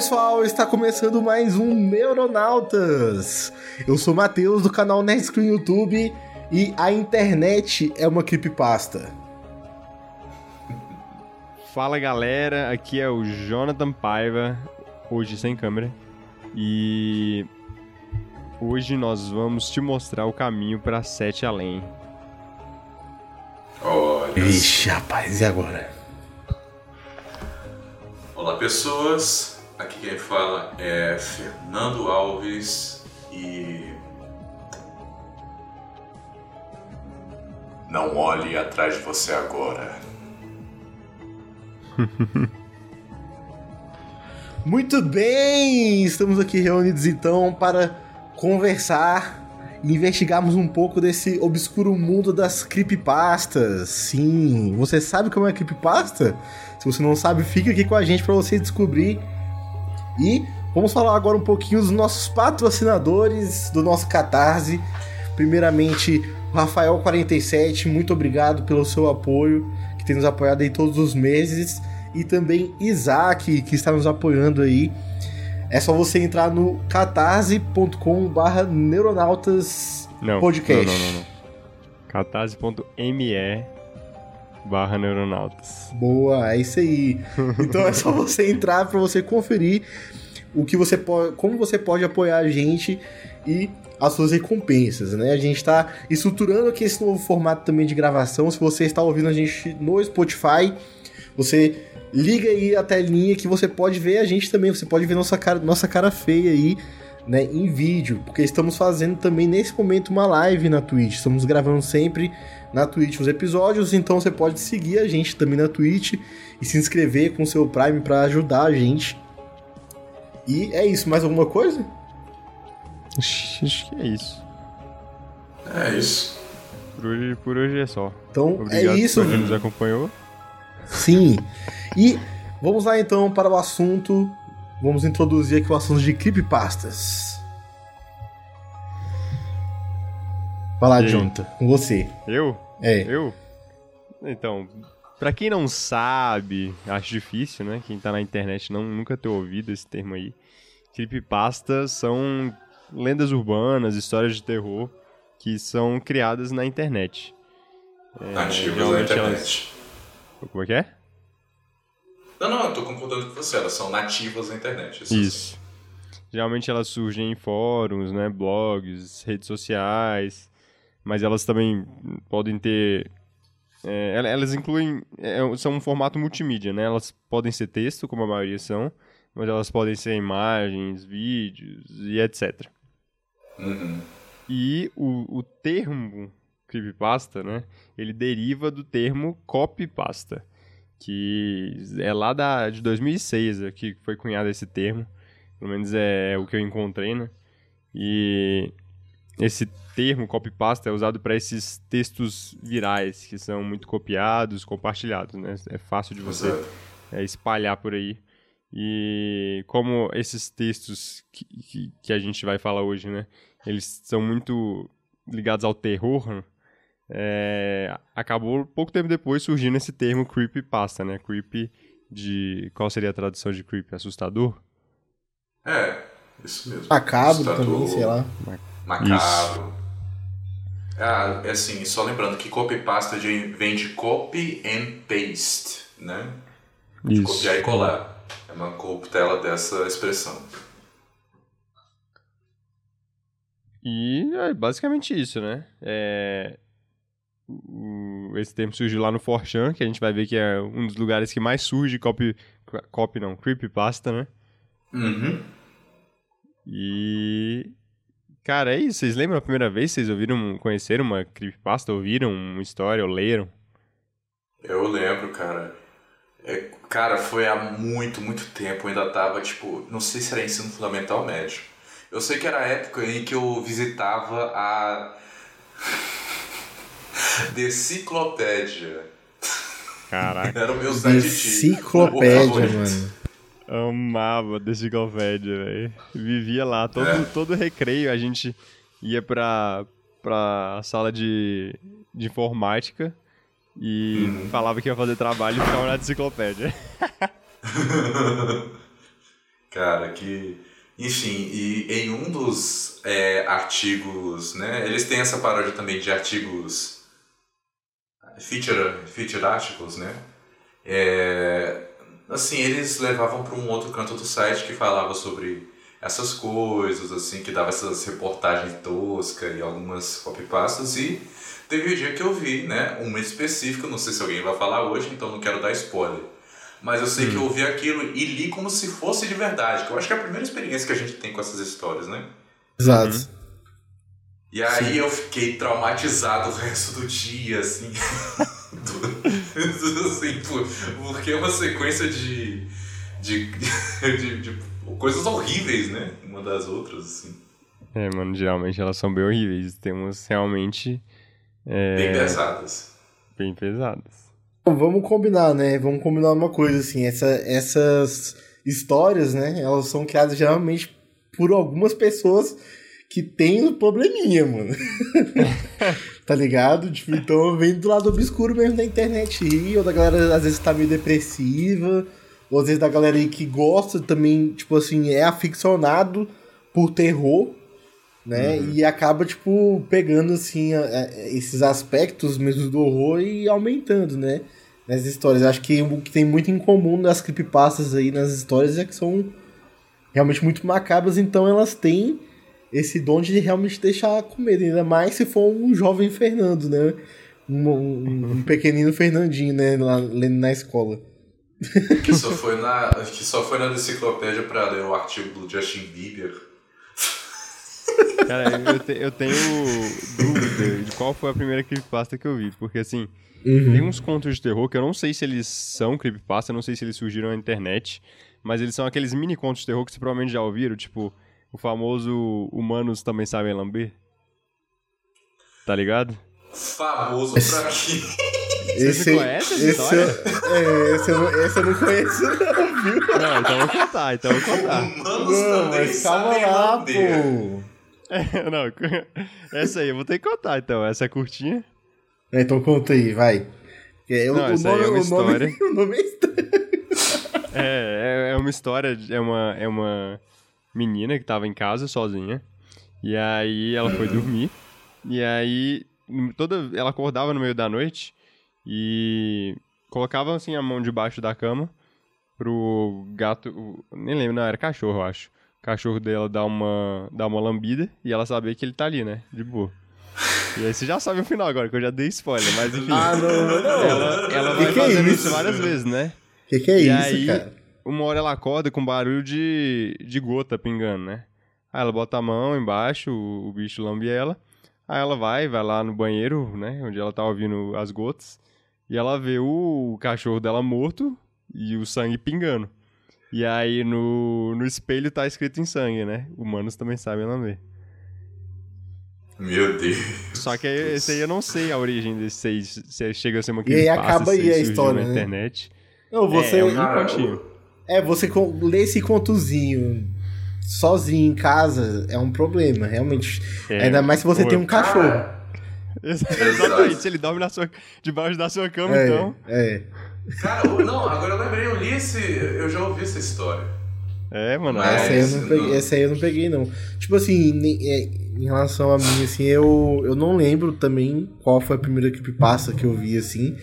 pessoal, está começando mais um Neuronautas. Eu sou Matheus do canal Nerdscreen YouTube e a internet é uma creepypasta. Fala galera, aqui é o Jonathan Paiva, hoje sem câmera, e hoje nós vamos te mostrar o caminho para Sete Além. Olha. Ixi, rapaz, e agora? Olá pessoas, quem fala é Fernando Alves e. Não olhe atrás de você agora. Muito bem! Estamos aqui reunidos então para conversar e investigarmos um pouco desse obscuro mundo das creepypastas. Sim, você sabe como é creepypasta? Se você não sabe, fica aqui com a gente para você descobrir e vamos falar agora um pouquinho dos nossos patrocinadores do nosso Catarse. Primeiramente, o Rafael47, muito obrigado pelo seu apoio, que tem nos apoiado aí todos os meses. E também Isaac, que está nos apoiando aí. É só você entrar no catarse.com/barra neuronautas podcast. Não, não, não, não. catarse.me barra neuronautas. Boa, é isso aí. Então é só você entrar para você conferir o que você pode, como você pode apoiar a gente e as suas recompensas, né? A gente está estruturando aqui esse novo formato também de gravação. Se você está ouvindo a gente no Spotify, você liga aí a telinha que você pode ver a gente também. Você pode ver nossa cara, nossa cara feia aí, né? Em vídeo, porque estamos fazendo também nesse momento uma live na Twitch. Estamos gravando sempre na Twitch os episódios, então você pode seguir a gente também na Twitch e se inscrever com o seu Prime para ajudar a gente. E é isso, mais alguma coisa? Acho que é isso. É isso. Por hoje, por hoje é só. Então Obrigado é isso. Por quem nos acompanhou. Sim. E vamos lá então para o assunto. Vamos introduzir aqui o assunto de creepypastas. Vai lá, Jonathan, com você. Eu? É. Eu? Então, pra quem não sabe, acho difícil, né? Quem tá na internet não nunca ter ouvido esse termo aí. Creepypastas são lendas urbanas, histórias de terror que são criadas na internet. É, Nativas na internet. Elas... Como é que é? Não, não, eu tô concordando com você, elas são nativas na internet. Isso. isso. Geralmente elas surgem em fóruns, né, blogs, redes sociais, mas elas também podem ter. É, elas incluem. É, são um formato multimídia, né? Elas podem ser texto, como a maioria são, mas elas podem ser imagens, vídeos e etc. Uhum. E o, o termo creepypasta, né? Ele deriva do termo copypasta, que é lá da, de 2006 é, que foi cunhado esse termo. Pelo menos é o que eu encontrei, né? E esse termo copypasta é usado para esses textos virais que são muito copiados, compartilhados, né? É fácil de você é, espalhar por aí. E como esses textos que, que, que, a gente vai falar hoje, né? Eles são muito ligados ao terror, é, acabou pouco tempo depois surgindo esse termo creepypasta, né? Creepy de... Qual seria a tradução de creepy? Assustador? É, isso mesmo. Macabro também, sei lá. Macabro. Isso. Ah, é assim, só lembrando que copy pasta vem de copy and paste, né? De Isso. copiar e colar. É uma corruptela dessa expressão. E é basicamente isso, né? É... Esse termo surgiu lá no Forchan, que a gente vai ver que é um dos lugares que mais surge copy, copy não, creepypasta, né? Uhum. E Cara, é isso. Vocês lembram a primeira vez que vocês ouviram, conheceram uma creepypasta, ouviram uma história ou leram? Eu lembro, cara. É, cara, foi há muito, muito tempo. Eu ainda tava, tipo, não sei se era ensino fundamental ou médio. Eu sei que era a época em que eu visitava a Deciclopédia. Caraca. Era o meu site de Enciclopédia, mano. Amava Deciclopédia, velho. Vivia lá. Todo, É. todo recreio a gente ia pra, pra sala de, de informática e falava que ia fazer trabalho e ficava na Deciclopédia. Cara, que. Enfim, e em um dos é, artigos, né? Eles têm essa paródia também de artigos feature, feature articles, né? É, assim, eles levavam para um outro canto do site que falava sobre essas coisas, assim, que dava essas reportagens toscas e algumas copypastas e teve o dia que eu vi, né? Uma específica, não sei se alguém vai falar hoje, então não quero dar spoiler. Mas eu sei que eu ouvi aquilo e li como se fosse de verdade, que eu acho que é a primeira experiência que a gente tem com essas histórias, né? Exato. E aí eu fiquei traumatizado o resto do dia, assim. do- assim, por- porque é uma sequência de, de, de, de coisas horríveis, né? Uma das outras, assim. É, mano, geralmente elas são bem horríveis. Temos realmente Bem pesadas. bem pesadas. Vamos combinar, né? Vamos combinar uma coisa, assim. Essa, essas histórias, né? Elas são criadas geralmente por algumas pessoas que têm um probleminha, mano. tá ligado? Tipo, então vem do lado obscuro mesmo da internet aí, ou da galera às vezes tá meio depressiva, ou às vezes da galera aí que gosta também, tipo assim, é aficionado por terror, né? E acaba, tipo, pegando, assim, a- a- esses aspectos mesmo do horror e aumentando, né? Nas histórias. Acho que o que tem muito em comum nas creepypastas aí, nas histórias, é que são realmente muito macabras, então elas têm esse dom de realmente deixar com medo, ainda mais se for um jovem Fernando, né? Um, um- um pequenino Fernandinho, né? Lá, lendo na escola. Que só foi na, que só foi na enciclopédia pra ler o artigo do Justin Bieber. Cara, eu, te- eu tenho dúvida de qual foi a primeira creepypasta que eu vi, porque assim, Uhum. tem uns contos de terror que eu não sei se eles são creepypasta, não sei se eles surgiram na internet, mas eles são aqueles mini contos de terror que você provavelmente já ouviram, tipo, o famoso Humanos Também Sabem Lamber. Tá ligado? Famoso pra quê? Esse, conhece essa esse, história? é, esse, eu não, esse eu não conheço, não, viu? Não, então eu vou contar, então eu vou contar. Humanos Não, também mas calma lá, lamber. pô. não, essa aí eu vou ter que contar, então. Essa é curtinha. É, Então conta aí, vai. É, o- Não, o, essa aí nome, é uma o, nome, história. o nome é estranho. É, é, é uma história, é uma, é uma menina que tava em casa sozinha. E aí ela foi dormir. E aí toda, ela acordava no meio da noite e colocava assim a mão debaixo da cama pro gato. Nem lembro, não, era cachorro, eu acho. O cachorro dela dar uma, dar uma lambida e ela sabia que ele tá ali, né? De boa. E aí você já sabe o final agora, que eu já dei spoiler, mas enfim. Ah, não, não. Ela, ela Que vai que é fazendo isso? isso várias vezes, né? Que que é E isso, aí- cara? Uma hora ela acorda com barulho de, de gota pingando, né? Aí ela bota a mão embaixo, o, o bicho lambe ela. Aí ela vai, vai lá no banheiro, né? Onde ela tá ouvindo as gotas. E ela vê o, cachorro dela morto e o sangue pingando. E aí no, no espelho tá escrito em sangue, né? Humanos também sabem lamber. Meu Deus. Só que aí, esse aí eu não sei a origem desse aí, se chega a ser uma E aí creepypasta, acaba aí a história, na né? internet. Não, você. é, é É, um Cara, continho. você lê esse contozinho sozinho em casa é um problema, realmente. É. Ainda mais se você Pô, tem um cachorro. Exatamente, se ele dorme na sua, debaixo da sua cama, É, então. é. cara, não, agora eu lembrei, eu li esse. Eu já ouvi essa história. É, mano. Mas- Essa aí, eu não peguei, essa aí eu não peguei, não. Tipo assim, é, em relação a mim, assim, eu, eu não lembro também qual foi a primeira creepypasta que eu vi, assim.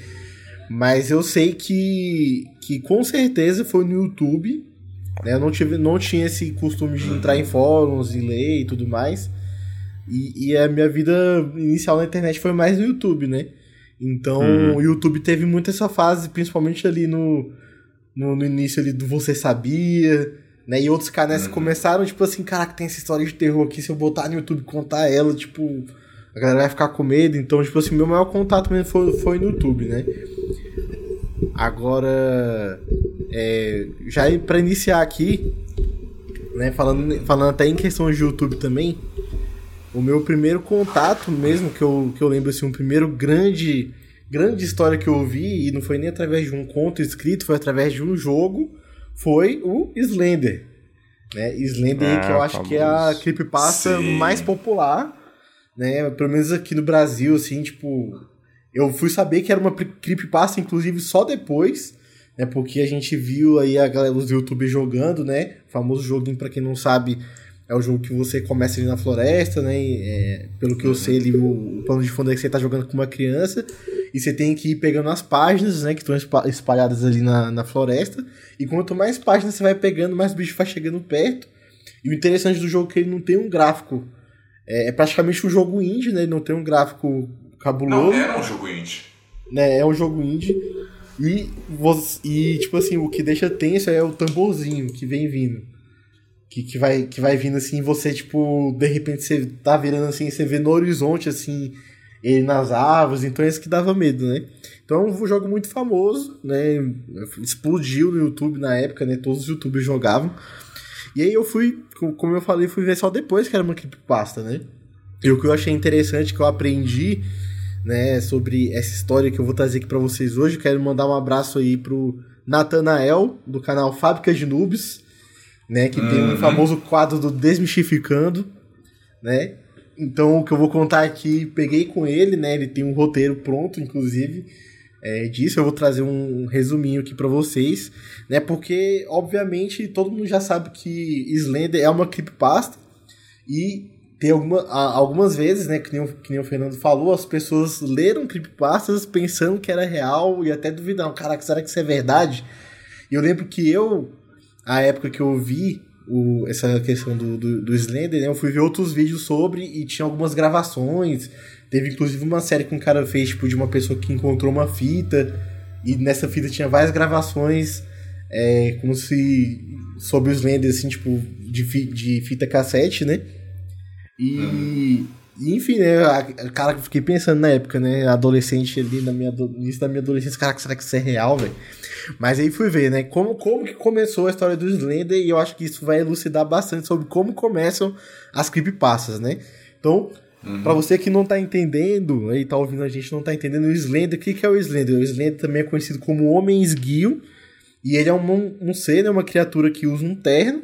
Mas eu sei que, que com certeza foi no YouTube. Né? Eu não, tive, não tinha esse costume de entrar em fóruns e ler e tudo mais. E, e a minha vida inicial na internet foi mais no YouTube, né? Então Uhum. o YouTube teve muito essa fase, principalmente ali no, no, no início ali do Você Sabia, né? E outros canais Uhum. começaram, tipo assim, caraca, tem essa história de terror aqui, se eu botar no YouTube contar ela, tipo, a galera vai ficar com medo. Então, tipo assim, meu maior contato mesmo foi, foi no YouTube, né? Agora, é, já para iniciar aqui, né, falando, falando até em questão de YouTube também, o meu primeiro contato mesmo, que eu, que eu lembro assim, um primeiro grande, grande história que eu ouvi, e não foi nem através de um conto escrito, foi através de um jogo, foi o Slender. Né? Slender, Ah, que eu acho que é a famoso. creepypasta Sim. mais popular, né? Pelo menos aqui no Brasil, assim, tipo... Eu fui saber que era uma cre- creepypasta, inclusive, só depois, né? Porque a gente viu aí a galera, os youtubers jogando, né? O famoso joguinho, pra quem não sabe, é o jogo que você começa ali na floresta, né? e, é, pelo que eu sei ali, o, o plano de fundo é que você tá jogando com uma criança e você tem que ir pegando as páginas, né? Que estão espa- espalhadas ali na, na floresta. E quanto mais páginas você vai pegando, mais bicho vai chegando perto. E o interessante do jogo é que ele não tem um gráfico. É, é praticamente um jogo indie, né? Ele não tem um gráfico Não, cabuloso era um jogo indie. né? É um jogo indie. E, você, e, tipo assim, o que deixa tenso é o tamborzinho que vem vindo. Que, que, vai, que vai vindo assim, você, tipo, de repente você tá virando assim, você vê no horizonte, assim, ele nas árvores, então é isso que dava medo, né? Então é um jogo muito famoso, né? Explodiu no YouTube na época, né? Todos os youtubers jogavam. E aí eu fui, co- como eu falei, fui ver só depois que era uma creepypasta, né? E o que eu achei interessante, que eu aprendi, né, sobre essa história que eu vou trazer aqui pra vocês hoje, quero mandar um abraço aí pro Natanael, do canal Fábrica de Noobs, né, que tem um Uhum. famoso quadro do Desmistificando, né? Então, o que eu vou contar aqui, peguei com ele, né? Ele tem um roteiro pronto, inclusive, é, disso. Eu vou trazer um, um resuminho aqui pra vocês, né? Porque, obviamente, todo mundo já sabe que Slender é uma creepypasta e tem alguma, algumas vezes, né, que nem, o, que nem o Fernando falou, as pessoas leram creepypastas pensando que era real e até duvidaram, caraca, será que isso é verdade? E eu lembro que eu, a época que eu vi o, essa questão do, do, do Slender, né, eu fui ver outros vídeos sobre e tinha algumas gravações, teve inclusive uma série que um cara fez, tipo, de uma pessoa que encontrou uma fita e nessa fita tinha várias gravações é, como se sobre o Slender, assim, tipo, de, de fita cassete, né? E, enfim, né? A, a- cara, eu fiquei pensando na época, né? Adolescente ali, na minha, no início da minha adolescência, cara, será que isso é real, velho? Mas aí fui ver, né? Como, como que começou a história do Slender e eu acho que isso vai elucidar bastante sobre como começam as creepypastas, né? Então, pra você que não tá entendendo, aí tá ouvindo a gente não tá entendendo o Slender, o que, que é o Slender? O Slender também é conhecido como Homem Esguio e ele é um, um ser, né? Uma criatura que usa um terno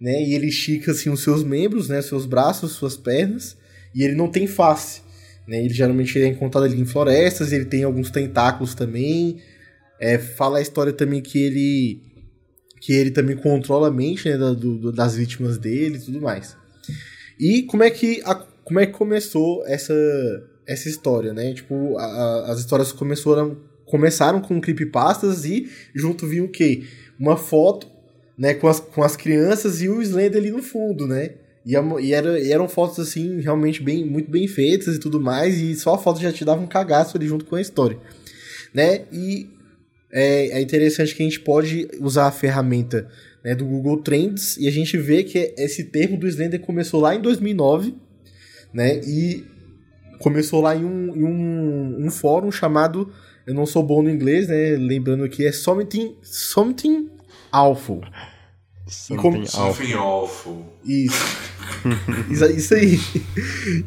né? E ele estica assim os seus membros, né? Seus braços, suas pernas, e ele não tem face, né? Ele geralmente é encontrado ali em florestas, ele tem alguns tentáculos também. É, fala a história também que ele que ele também controla a mente né, da- do- das vítimas dele e tudo mais. E como é que a- como é que começou essa essa história, né? Tipo, a- a- as histórias começaram começaram com creepypastas e junto vinha o quê? Uma foto né, com as, com as crianças e o Slender ali no fundo, né? E, a e, era, e eram fotos, assim, realmente bem, muito bem feitas e tudo mais, e só a foto já te dava um cagaço ali junto com a história, né? E é, é interessante que a gente pode usar a ferramenta né, do Google Trends e a gente vê que esse termo do Slender começou lá em 2009, né? E começou lá em um, em um, um fórum chamado, eu não sou bom no inglês, né? Lembrando que é Something, something Awful. como- Something awful. Something awful. Isso. Isso aí.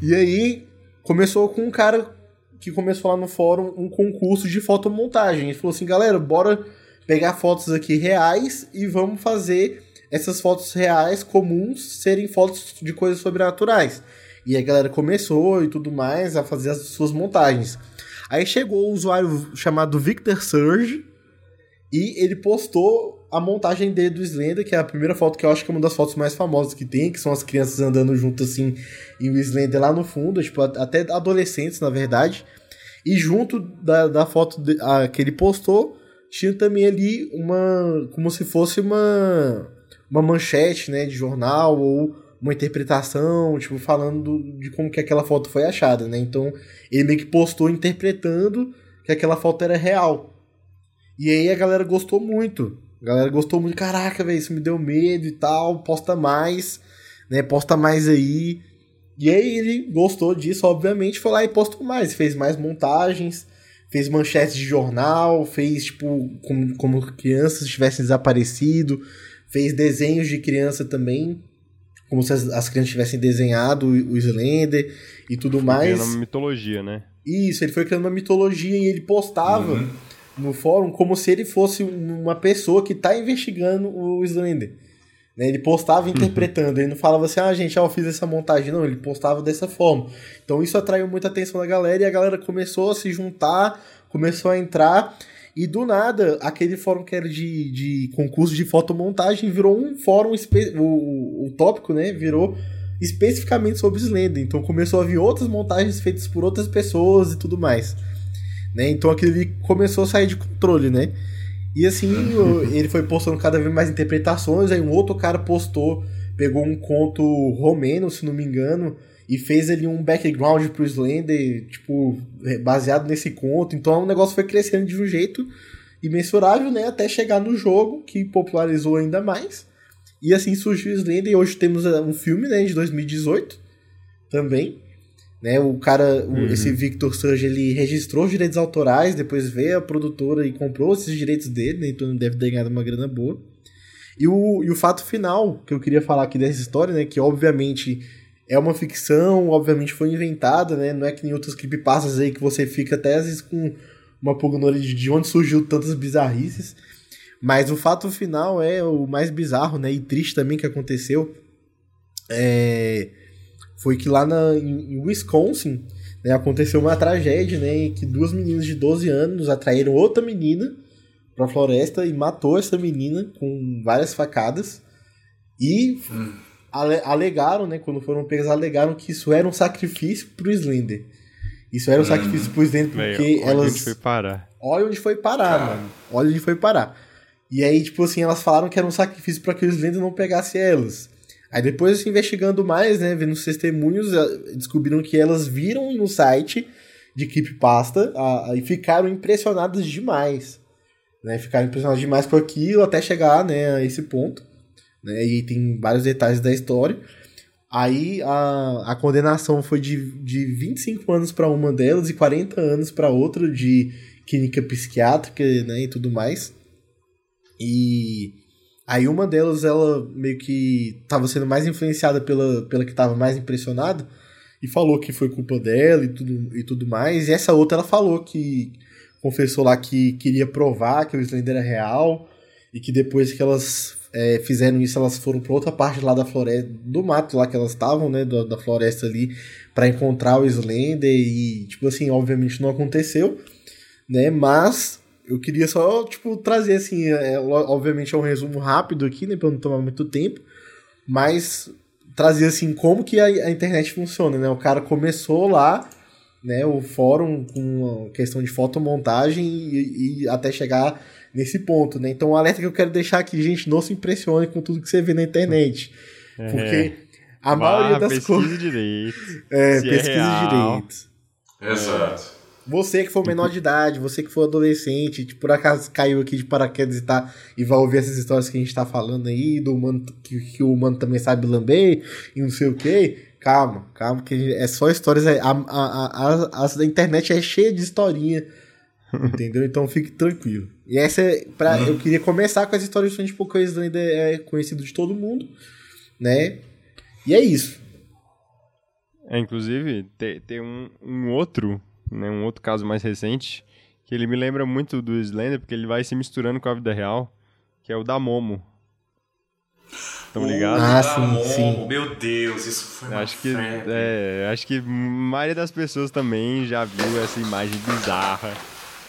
E aí, começou com um cara que começou lá no fórum um concurso de fotomontagem. Ele falou assim, galera, bora pegar fotos aqui reais e vamos fazer essas fotos reais comuns serem fotos de coisas sobrenaturais. E a galera começou e tudo mais a fazer as suas montagens. Aí chegou um usuário chamado Victor Surge e ele postou a montagem dele do Slender, que é a primeira foto que eu acho que é uma das fotos mais famosas que tem, que são as crianças andando junto assim, e o Slender lá no fundo, tipo, até adolescentes, na verdade. E junto da, da foto de- a, que ele postou, tinha também ali uma. como se fosse uma. uma manchete, né, de jornal, ou uma interpretação, tipo, falando do- de como que aquela foto foi achada, né? Então, ele meio que postou interpretando que aquela foto era real. E aí a galera gostou muito, A galera gostou muito. Caraca, velho, isso me deu medo e tal. Posta mais, né? Posta mais aí. E aí ele gostou disso, obviamente, foi lá e postou mais. Fez mais montagens, fez manchetes de jornal, fez, tipo, como, como crianças tivessem desaparecido. Fez desenhos de criança também, como se as, as crianças tivessem desenhado o, o Slender e tudo mais. criando uma mitologia, né? Isso, ele foi criando uma mitologia e ele postava Uhum. no fórum como se ele fosse uma pessoa que tá investigando o Slender. Né, Ele postava interpretando, ele não falava assim, ah, gente, ah, eu fiz essa montagem. Não, ele postava dessa forma. Então isso atraiu muita atenção da galera e a galera começou a se juntar, começou a entrar. E do nada, aquele fórum que era de, de concurso de fotomontagem virou um fórum, o, o tópico, né, virou especificamente sobre Slender. Então começou a vir outras montagens feitas por outras pessoas e tudo mais. Né? Então aquilo ali começou a sair de controle, né? E assim, ele foi postando cada vez mais interpretações, aí um outro cara postou, pegou um conto romeno, se não me engano, e fez ali um background pro Slender, tipo, baseado nesse conto. Então o negócio foi crescendo de um jeito imensurável, né? Até chegar no jogo, que popularizou ainda mais. E assim surgiu o Slender, e hoje temos eh, um filme, né, de 2018, também. Né, o cara, o- esse Victor Surge, ele registrou os direitos autorais, depois veio a produtora e comprou esses direitos dele, né, então ele deve ter ganhado uma grana boa. E o, e o fato final que eu queria falar aqui dessa história, né, que obviamente é uma ficção, obviamente foi inventada, né, não é que nem outras creepypastas aí que você fica até às vezes com uma pulga de de onde surgiu tantas bizarrices. Mas o fato final é o mais bizarro, né, e triste também que aconteceu. É, foi que lá na, em, Wisconsin né, aconteceu uma tragédia, né, que duas meninas de 12 anos atraíram outra menina pra floresta e matou essa menina com várias facadas. E ale- alegaram, né, quando foram pegas, alegaram que isso era um sacrifício pro Slender. Isso era um sacrifício pro Slender porque olha elas onde foi parar. Olha onde foi parar, Cara. mano. Olha onde foi parar. E aí, tipo assim, elas falaram que era um sacrifício para que o Slender não pegasse elas. Aí depois, assim, investigando mais, né, vendo os testemunhos, eh, descobriram que elas viram no site de Creepypasta a- a- e ficaram impressionadas demais. Né, ficaram impressionadas demais com aquilo até chegar, né, a esse ponto. Né, e tem vários detalhes da história. Aí a, a condenação foi de, de 25 anos para uma delas e 40 anos para outra de clínica psiquiátrica, né, e tudo mais. E aí uma delas ela meio que estava sendo mais influenciada pela, pela que estava mais impressionada e falou que foi culpa dela e tudo, e tudo mais. E essa outra ela falou que confessou lá que queria provar que o Slender era real e que depois que elas é, fizeram isso, elas foram para outra parte lá da floresta, do mato lá que elas estavam, né, da, da floresta ali, para encontrar o Slender e, tipo assim, obviamente não aconteceu, né, mas eu queria só, tipo, trazer, assim, é, lo- obviamente é um resumo rápido aqui, né, pra não tomar muito tempo, mas trazer, assim, como que a, a internet funciona, né, o cara começou lá, né, o fórum com questão de fotomontagem e, e até chegar nesse ponto, né? Então, o alerta que eu quero deixar aqui, gente, não se impressione com tudo que você vê na internet. Porque a maioria das coisas. direito. É, se é pesquisa real. direito. Exato. Você que for menor de idade, você que for adolescente, que por acaso caiu aqui de paraquedas e, tá, e vai ouvir essas histórias que a gente tá falando aí, do humano que, que o humano também sabe lamber e não sei o que, calma, calma, que é só histórias. A, a, a, a, a internet é cheia de historinha, entendeu? Então fique tranquilo. E essa é pra, eu queria começar com as histórias de porque o Slender é conhecido de todo mundo, né? E é isso. É, inclusive, tem, tem um, um outro, né, um outro caso mais recente, que ele me lembra muito do Slender, porque ele vai se misturando com a vida real, que é o da Momo. Tão ligados? Ah, sim, Momo, sim. Meu Deus, isso foi uma Acho que, febre. é, acho que a maioria das pessoas também já viu essa imagem bizarra,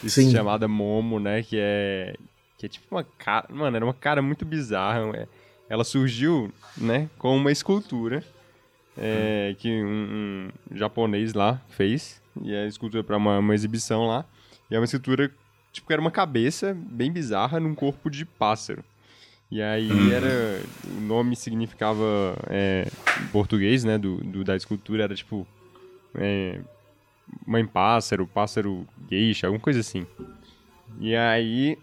Sim. chamada Momo, né, que é, que é tipo uma cara, mano, era uma cara muito bizarra, é. ela surgiu, né, com uma escultura, é, que um, um japonês lá fez, e é escultura para uma, uma exibição lá, e é uma escultura, tipo, que era uma cabeça bem bizarra num corpo de pássaro. E aí era. O nome significava. é, em português, né? Do, do- da escultura era tipo. É, mãe pássaro, pássaro geisha, alguma coisa assim. E aí.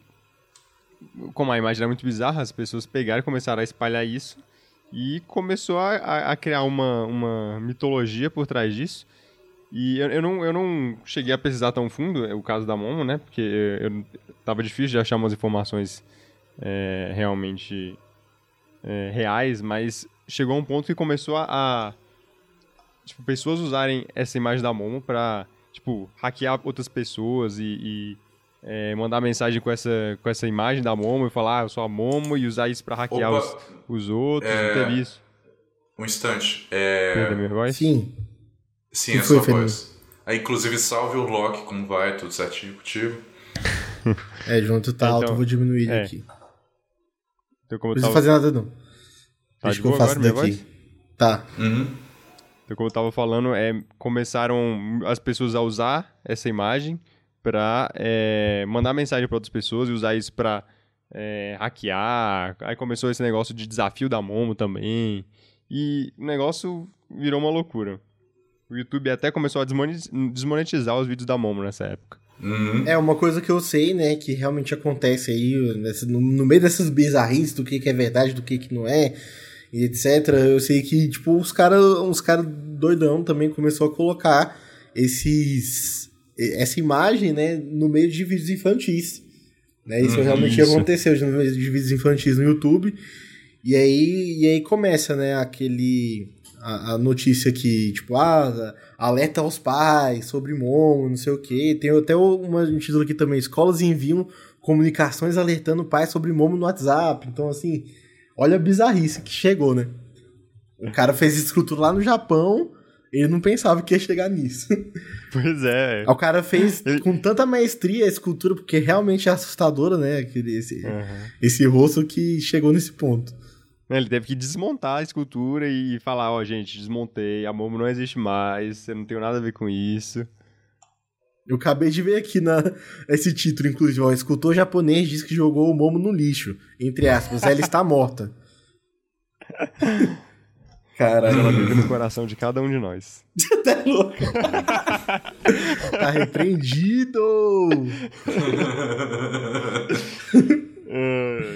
como a imagem era muito bizarra, as pessoas pegaram e começaram a espalhar isso. E começou a, a, criar uma, uma mitologia por trás disso. E eu, eu, não, eu não cheguei a pesquisar tão fundo é o caso da Momo, né? Porque eu, tava difícil de achar umas informações é, realmente é, reais, mas chegou um ponto que começou a, a, tipo, pessoas usarem essa imagem da Momo pra, tipo, hackear outras pessoas e, e é, mandar mensagem com essa, com essa imagem da Momo e falar, ah, eu sou a Momo e usar isso pra hackear os, os, outros, é... não teve isso. Um instante. É... minha voz? Sim. Sim, que é sua voz. Aí, inclusive, salve o Loki, como vai, tudo certinho contigo. É, junto tá então, alto, vou diminuir é. aqui. Então, como não precisa tava... fazer nada, não. Tá Deixa que eu faço daqui. Tá. Uhum. Então, como eu tava falando, é, começaram as pessoas a usar essa imagem pra é, mandar mensagem para outras pessoas e usar isso pra é, hackear. Aí começou esse negócio de desafio da Momo também. E o negócio virou uma loucura. O YouTube até começou a desmonetizar os vídeos da Momo nessa época. Uhum. É uma coisa que eu sei, né, que realmente acontece aí no, no meio dessas bizarrices do que, que é verdade, do que, que não é, e etc. Eu sei que, tipo, os caras uns cara doidão também começou a colocar esses essa imagem, né, no meio de vídeos infantis. Né? Isso uhum, realmente isso. aconteceu no meio de vídeos infantis no YouTube. E aí, e aí começa, né, aquele a, a, notícia que, tipo, ah, alerta aos pais sobre Momo, não sei o quê. Tem até uma, um título aqui também, escolas enviam comunicações alertando pais sobre Momo no WhatsApp. Então, assim, olha a bizarrice que chegou, né? O cara fez escultura lá no Japão, ele não pensava que ia chegar nisso. Pois é. O cara fez com tanta maestria a escultura, porque realmente é assustadora, né? Aquele, esse, uhum. esse rosto que chegou nesse ponto. Né, ele teve que desmontar a escultura e falar, ó, oh, gente, desmontei, a Momo não existe mais, eu não tenho nada a ver com isso. Eu acabei de ver aqui na, esse título, inclusive, ó, o escultor japonês diz que jogou o Momo no lixo, entre aspas, ela está morta. Caralho. Ela vive no coração de cada um de nós. tá louco. tá repreendido!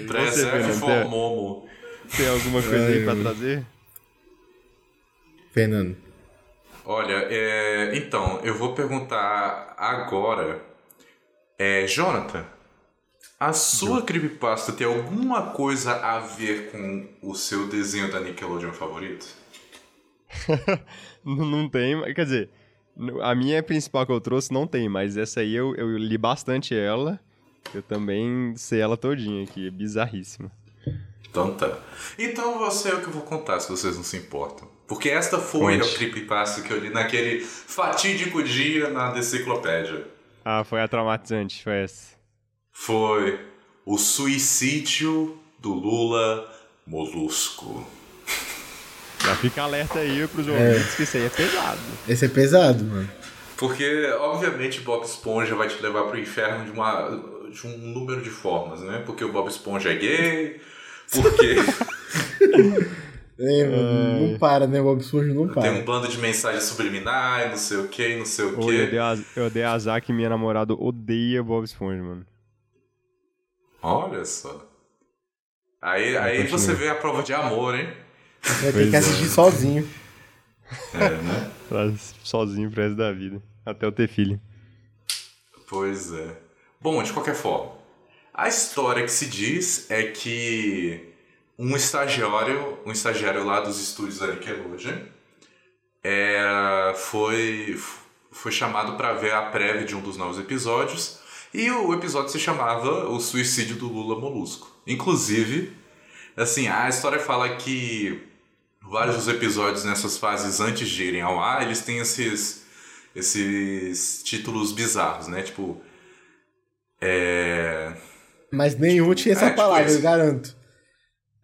Preserve for Momo. Tem alguma coisa aí pra trazer? Fernando. Olha, é, então, eu vou perguntar agora. É, Jonathan, a sua creepypasta tem alguma coisa a ver com o seu desenho da Nickelodeon favorito? não, não tem, quer dizer, a minha principal que eu trouxe não tem, mas essa aí eu, eu li bastante ela. Eu também sei ela todinha aqui, é bizarríssima. Então tá. Então você é o que eu vou contar, se vocês não se importam. Porque esta foi Conte. a creepypasta que eu li naquele fatídico dia na Deciclopédia. Ah, foi a traumatizante, foi essa. Foi o suicídio do Lula Molusco. Já fica alerta aí pros ouvintes é. que isso aí é pesado. Esse é pesado, mano. Porque, obviamente, Bob Esponja vai te levar pro inferno de, uma, de um número de formas, né? Porque o Bob Esponja é gay, porque. É, não para, né? O absurdo não para. Tem um bando de mensagens subliminares, não sei o que, não sei o que. Eu, dei eu dei azar que minha namorada odeia Bob Esponja, mano. Olha só. Aí, aí você vê a prova de amor, hein? Vai ter que assistir é. sozinho. É, né? sozinho pro resto da vida. Até eu ter filho. Pois é. Bom, de qualquer forma. A história que se diz é que um estagiário, um estagiário lá dos estúdios da Nickelodeon, é, foi, foi chamado para ver a prévia de um dos novos episódios e o episódio se chamava O Suicídio do Lula Molusco. Inclusive, assim, a história fala que vários dos episódios nessas fases antes de irem ao ar, eles têm esses, esses títulos bizarros, né? Tipo. É mas nenhum tipo, tinha essa é, tipo palavra, eu garanto.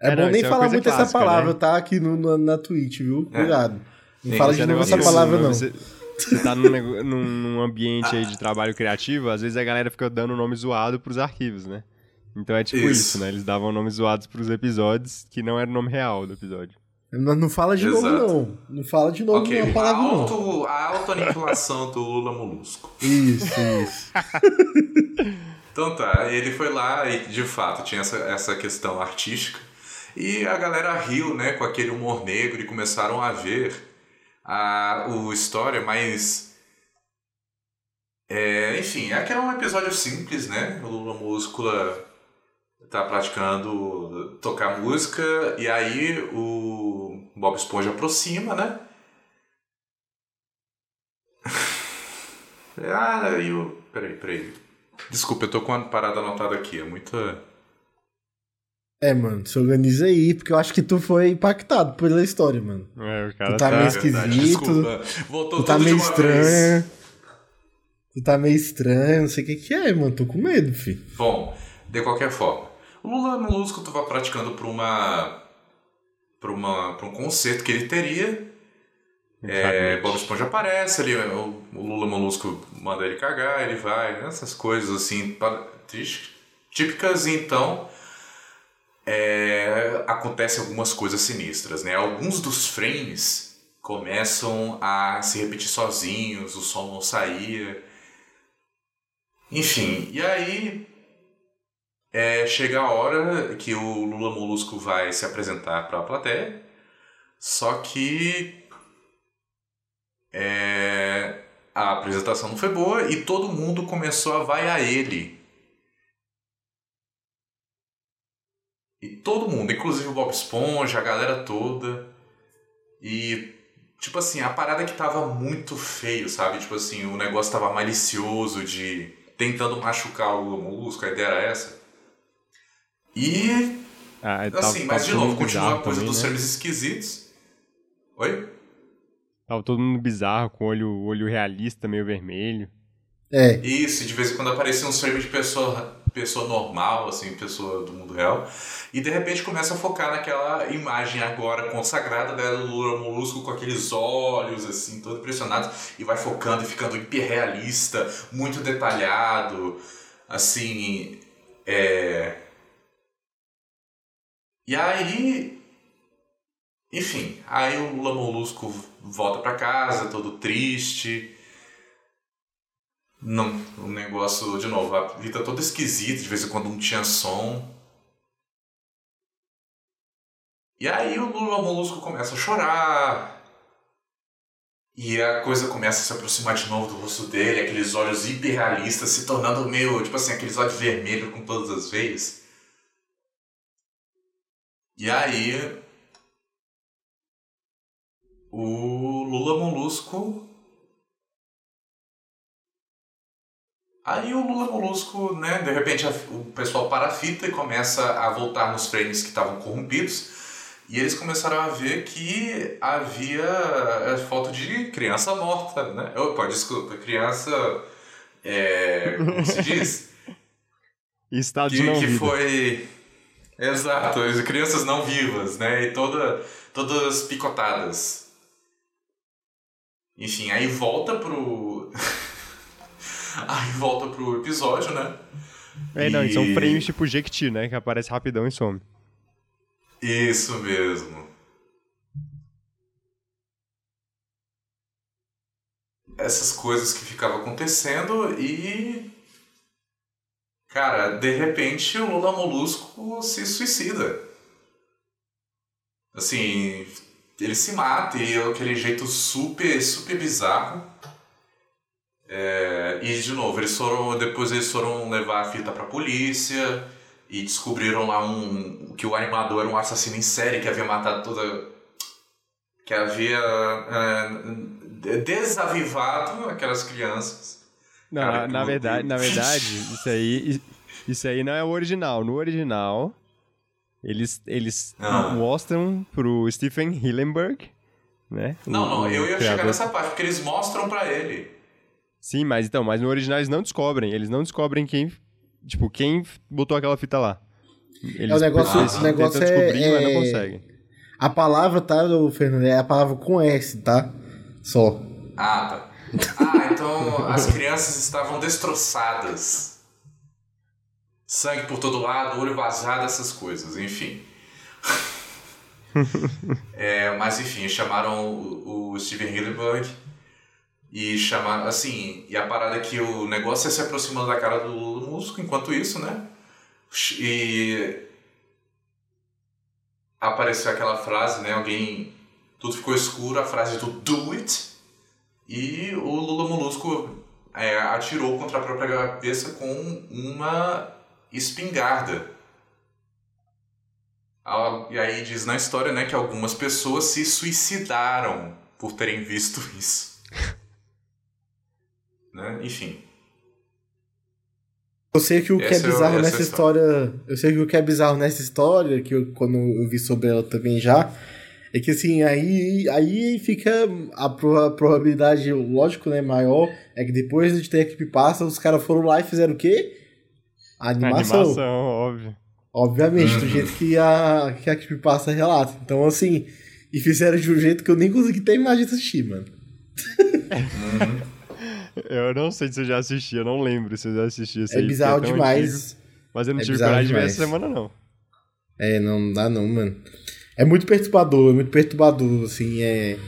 É, é bom não, nem é falar muito clássica, essa palavra, né? tá? Aqui no, no, na Twitch, viu? É. Cuidado. Não fala de novo essa palavra, não. Você, você tá num, num ambiente aí de trabalho criativo, às vezes a galera fica dando nome zoado pros arquivos, né? Então é tipo isso, isso né? Eles davam nomes zoados pros episódios que não era o nome real do episódio. Não, não fala de Exato. novo, não. Não fala de novo okay. palavra, a auto, não. A auto-aniquilação do Lula Molusco. Isso, isso. Então tá, ele foi lá e de fato tinha essa, essa questão artística. E a galera riu, né, com aquele humor negro e começaram a ver a o história mais. É, enfim, aquele é um episódio simples, né? O Lula Múscula tá praticando tocar música e aí o Bob Esponja aproxima, né? ah, e o. Peraí, peraí. Desculpa, eu tô com uma parada anotada aqui, é muita. É, mano, se organiza aí, porque eu acho que tu foi impactado pela história, mano. É, o cara tu tá, tá... meio É verdade, esquisito, tu tá meio estranho. vez. Tu tá meio estranho, não sei o que que é, mano. Tô com medo, filho. Bom, de qualquer forma, o Lula Molusco tava praticando por uma. por uma. por um concerto que ele teria. É, Bob Esponja aparece, ele, o, o Lula Molusco manda ele cagar, ele vai, essas coisas assim, típicas, então é, acontecem algumas coisas sinistras, né? Alguns dos frames começam a se repetir sozinhos, o som não saía. Enfim, e aí é, chega a hora que o Lula Molusco vai se apresentar para a plateia, só que é, a apresentação não foi boa e todo mundo começou a vaiar ele. E todo mundo, inclusive o Bob Esponja, a galera toda. E, tipo assim, a parada que tava muito feio, sabe? Tipo assim, o negócio tava malicioso de tentando machucar o Lula Molusco, a ideia era essa. E, Ah, assim, tava mas de novo, continua a coisa também, dos né? filmes esquisitos. Oi? Tava todo mundo bizarro, com olho, olho realista, meio vermelho. É, Isso, e de vez em quando aparecia uns frames de pessoa, pessoa normal, assim, pessoa do mundo real. E de repente começa a focar naquela imagem agora consagrada dela do Lula Molusco com aqueles olhos, assim, todo impressionados. E vai focando e ficando hiperrealista, muito detalhado, assim. É... E aí. Enfim, aí o Lula Molusco volta pra casa, todo triste. Não, o negócio, de novo, a vida toda esquisita, de vez em quando não tinha som. E aí o Lula Molusco começa a chorar. E a coisa começa a se aproximar de novo do rosto dele, aqueles olhos hiperrealistas se tornando meio, tipo assim, aqueles olhos vermelhos com todas as veias. E aí o Lula Molusco Aí o Lula Molusco, né, de repente o pessoal para a fita e começa a voltar nos frames que estavam corrompidos. E eles começaram a ver que havia é, foto de criança morta, né? Opa, desculpa, criança. É, como se diz? Estado de que, não que vida. foi. Exato, as crianças não vivas, né? E toda, todas picotadas. Enfim, aí volta pro. aí volta pro episódio, né? É, não, e são frames tipo Jequiti, né? Que aparece rapidão e some. Isso mesmo. Essas coisas que ficavam acontecendo e. Cara, de repente o Lula Molusco se suicida. Assim, ele se mata e é aquele jeito super, super bizarro. É, e de novo, eles foram. Depois eles foram levar a fita pra polícia e descobriram lá um que o animador era um assassino em série que havia matado toda que havia é, desavivado aquelas crianças Não, Cara, na, verdade, na verdade, isso aí, isso aí não é o original. No original, eles, eles Ah. mostram pro Stephen Hillenburg, né? não, o- não, eu ia chegar criador- nessa parte porque eles mostram pra ele Sim, mas então, mas no original eles não descobrem. Eles não descobrem quem, tipo, quem botou aquela fita lá. Eles, É, o negócio- eles o negócio tentam é- descobrir, mas não é- conseguem. a palavra, tá, Fernando? É a palavra com S, tá? Só. ah tá ah então as crianças estavam destroçadas sangue por todo lado olho vazado essas coisas enfim É, mas enfim, chamaram o, o Steven Hillenburg E chamar, assim, e a parada é que o negócio é se aproximando da cara do Lula Músico enquanto isso, né? E apareceu aquela frase, né? Alguém. Tudo ficou escuro, a frase do do it. E o Lula Molusco é, atirou contra a própria cabeça com uma espingarda. E aí diz na história né, que algumas pessoas se suicidaram por terem visto isso. Enfim. Eu sei que o que é, é bizarro é, nessa história, história, Eu sei que o que é bizarro nessa história, que eu, quando eu vi sobre ela também já, é que assim, aí, aí fica a, a probabilidade, lógico, né, maior, é que depois de ter a equipe passa, os caras foram lá e fizeram o quê? A animação. animação, óbvio. Obviamente, do jeito que a, que a equipe passa relata. Então, assim, e fizeram de um jeito que eu nem consegui terminar de assistir, mano. Uhum. Eu não sei se eu já assisti, eu não lembro se eu já assisti esse É aí, bizarro é demais. Antigo, mas eu não é tive coragem de ver essa semana, não. É, não dá não, mano. É muito perturbador, é muito perturbador, assim, é...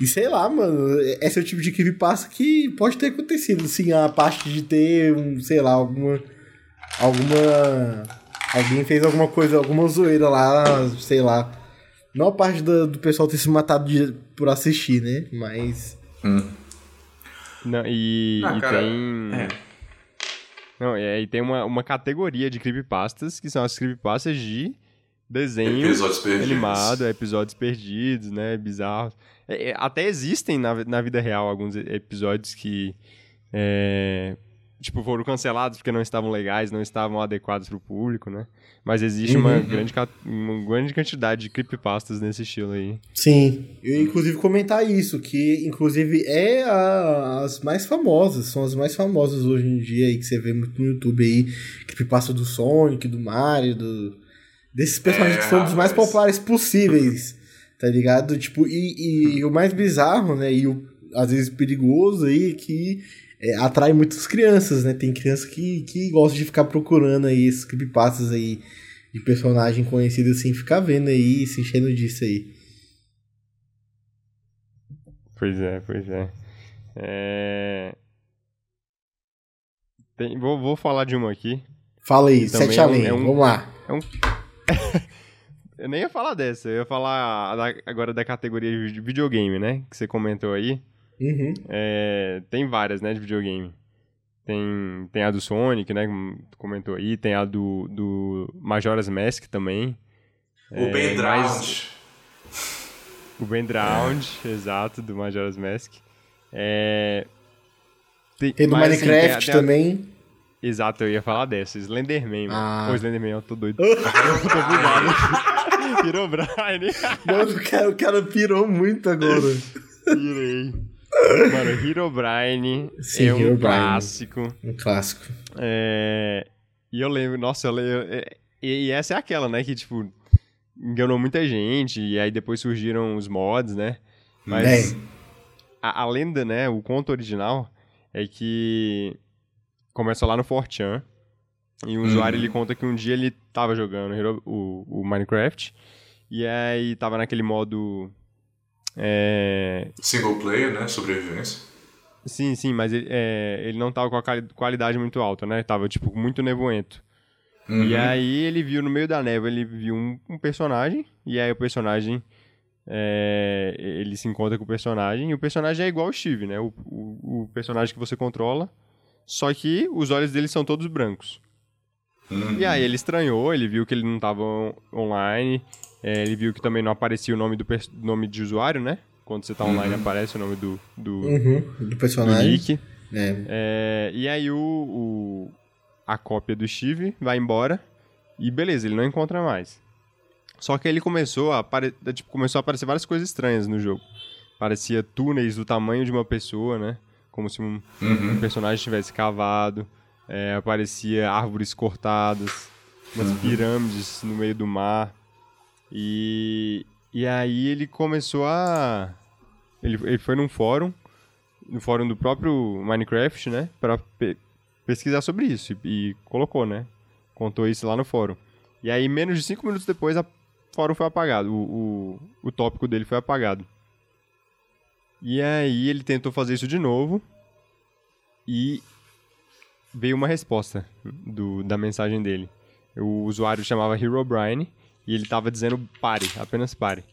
E sei lá, mano, esse é o tipo de passa que pode ter acontecido, assim, a parte de ter, um, sei lá, alguma... Alguma... Alguém fez alguma coisa, alguma zoeira lá, sei lá. Não a parte do, do pessoal ter se matado de, por assistir, né? Mas... Hum. Não, e, ah, e cara, tem. É. Não, e tem uma, uma categoria de creepypastas que são as creepypastas de desenho episódios animado, episódios perdidos, né? Bizarros. É, é, até existem na, na vida real alguns episódios que. É, tipo, foram cancelados porque não estavam legais, não estavam adequados para o público, né? Mas existe uhum. uma, grande, uma grande quantidade de creepypastas nesse estilo aí. Sim, eu inclusive comentar isso, que inclusive é a, as mais famosas, são as mais famosas hoje em dia aí, que você vê muito no YouTube aí, creepypasta do Sonic, do Mario, do, desses personagens é, que são dos mais populares possíveis, tá ligado? Tipo, e, e o mais bizarro, né, e o às vezes perigoso aí, que é, atrai muitas crianças, né? Tem crianças que, que gostam de ficar procurando aí esses creepypastas aí de personagem conhecido assim, ficar vendo aí, se enchendo disso aí. Pois é, pois é. é... Tem, vou, vou falar de uma aqui. Fala aí, sete é além, é um, vamos lá. É um... eu nem ia falar dessa, eu ia falar agora da categoria de videogame, né? Que você comentou aí. Uhum. É, tem várias, né, de videogame. Tem, tem a do Sonic, né, como tu comentou aí. Tem a do, do Majora's Mask também. O é, Ben Drowned. O Ben Drowned, é. exato, do Majora's Mask. É... Tem, tem do mas, assim, Minecraft assim, tem também. A... Exato, eu ia falar dessa. Slenderman, mano. Ah. Pô, Slenderman, eu tô doido. eu tô bugado. pirou Brian. Mano, o cara, o cara pirou muito agora. Pirei. Mano, Herobrine Sim, é um Herobrine. clássico. Um clássico. É... E eu lembro, nossa, eu lembro... É, e essa é aquela, né, que, tipo, enganou muita gente, e aí depois surgiram os mods, né? Mas a, a, lenda, né, o conto original é que começa lá no 4chan, e o usuário, ele uhum. conta que um dia ele tava jogando o, o Minecraft, e aí tava naquele modo é... Single player, né? Sobrevivência. Sim, sim, mas ele, é, ele não tava com a qualidade muito alta, né? Tava, tipo, muito nevoento. Uhum. E aí ele viu no meio da névoa, ele viu um, um personagem, e aí o personagem. É, ele se encontra com o personagem, e o personagem é igual o Steve, né? O, o, o personagem que você controla, só que os olhos dele são todos brancos. Uhum. E aí ele estranhou, ele viu que ele não estava online, é, ele viu que também não aparecia o nome do nome de usuário, né? Quando você tá online uhum. aparece o nome do, do, uhum. do personagem. Do nick. É. É, e aí o, o, a cópia do Steve vai embora e beleza, ele não encontra mais. Só que ele começou a, apare... tipo, começou a aparecer várias coisas estranhas no jogo. Parecia túneis do tamanho de uma pessoa, né? Como se um, uhum. um personagem tivesse cavado. É, aparecia árvores cortadas, umas uhum. pirâmides no meio do mar. E, e aí ele começou a. Ele, ele foi num fórum, no fórum do próprio Minecraft, né? Pra pe pesquisar sobre isso. E, e, colocou, né? Contou isso lá no fórum. E aí, menos de 5 minutos depois, o fórum foi apagado. O, o, o tópico dele foi apagado. E aí ele tentou fazer isso de novo e veio uma resposta do, da mensagem dele. O usuário chamava Herobrine e ele tava dizendo pare, apenas pare.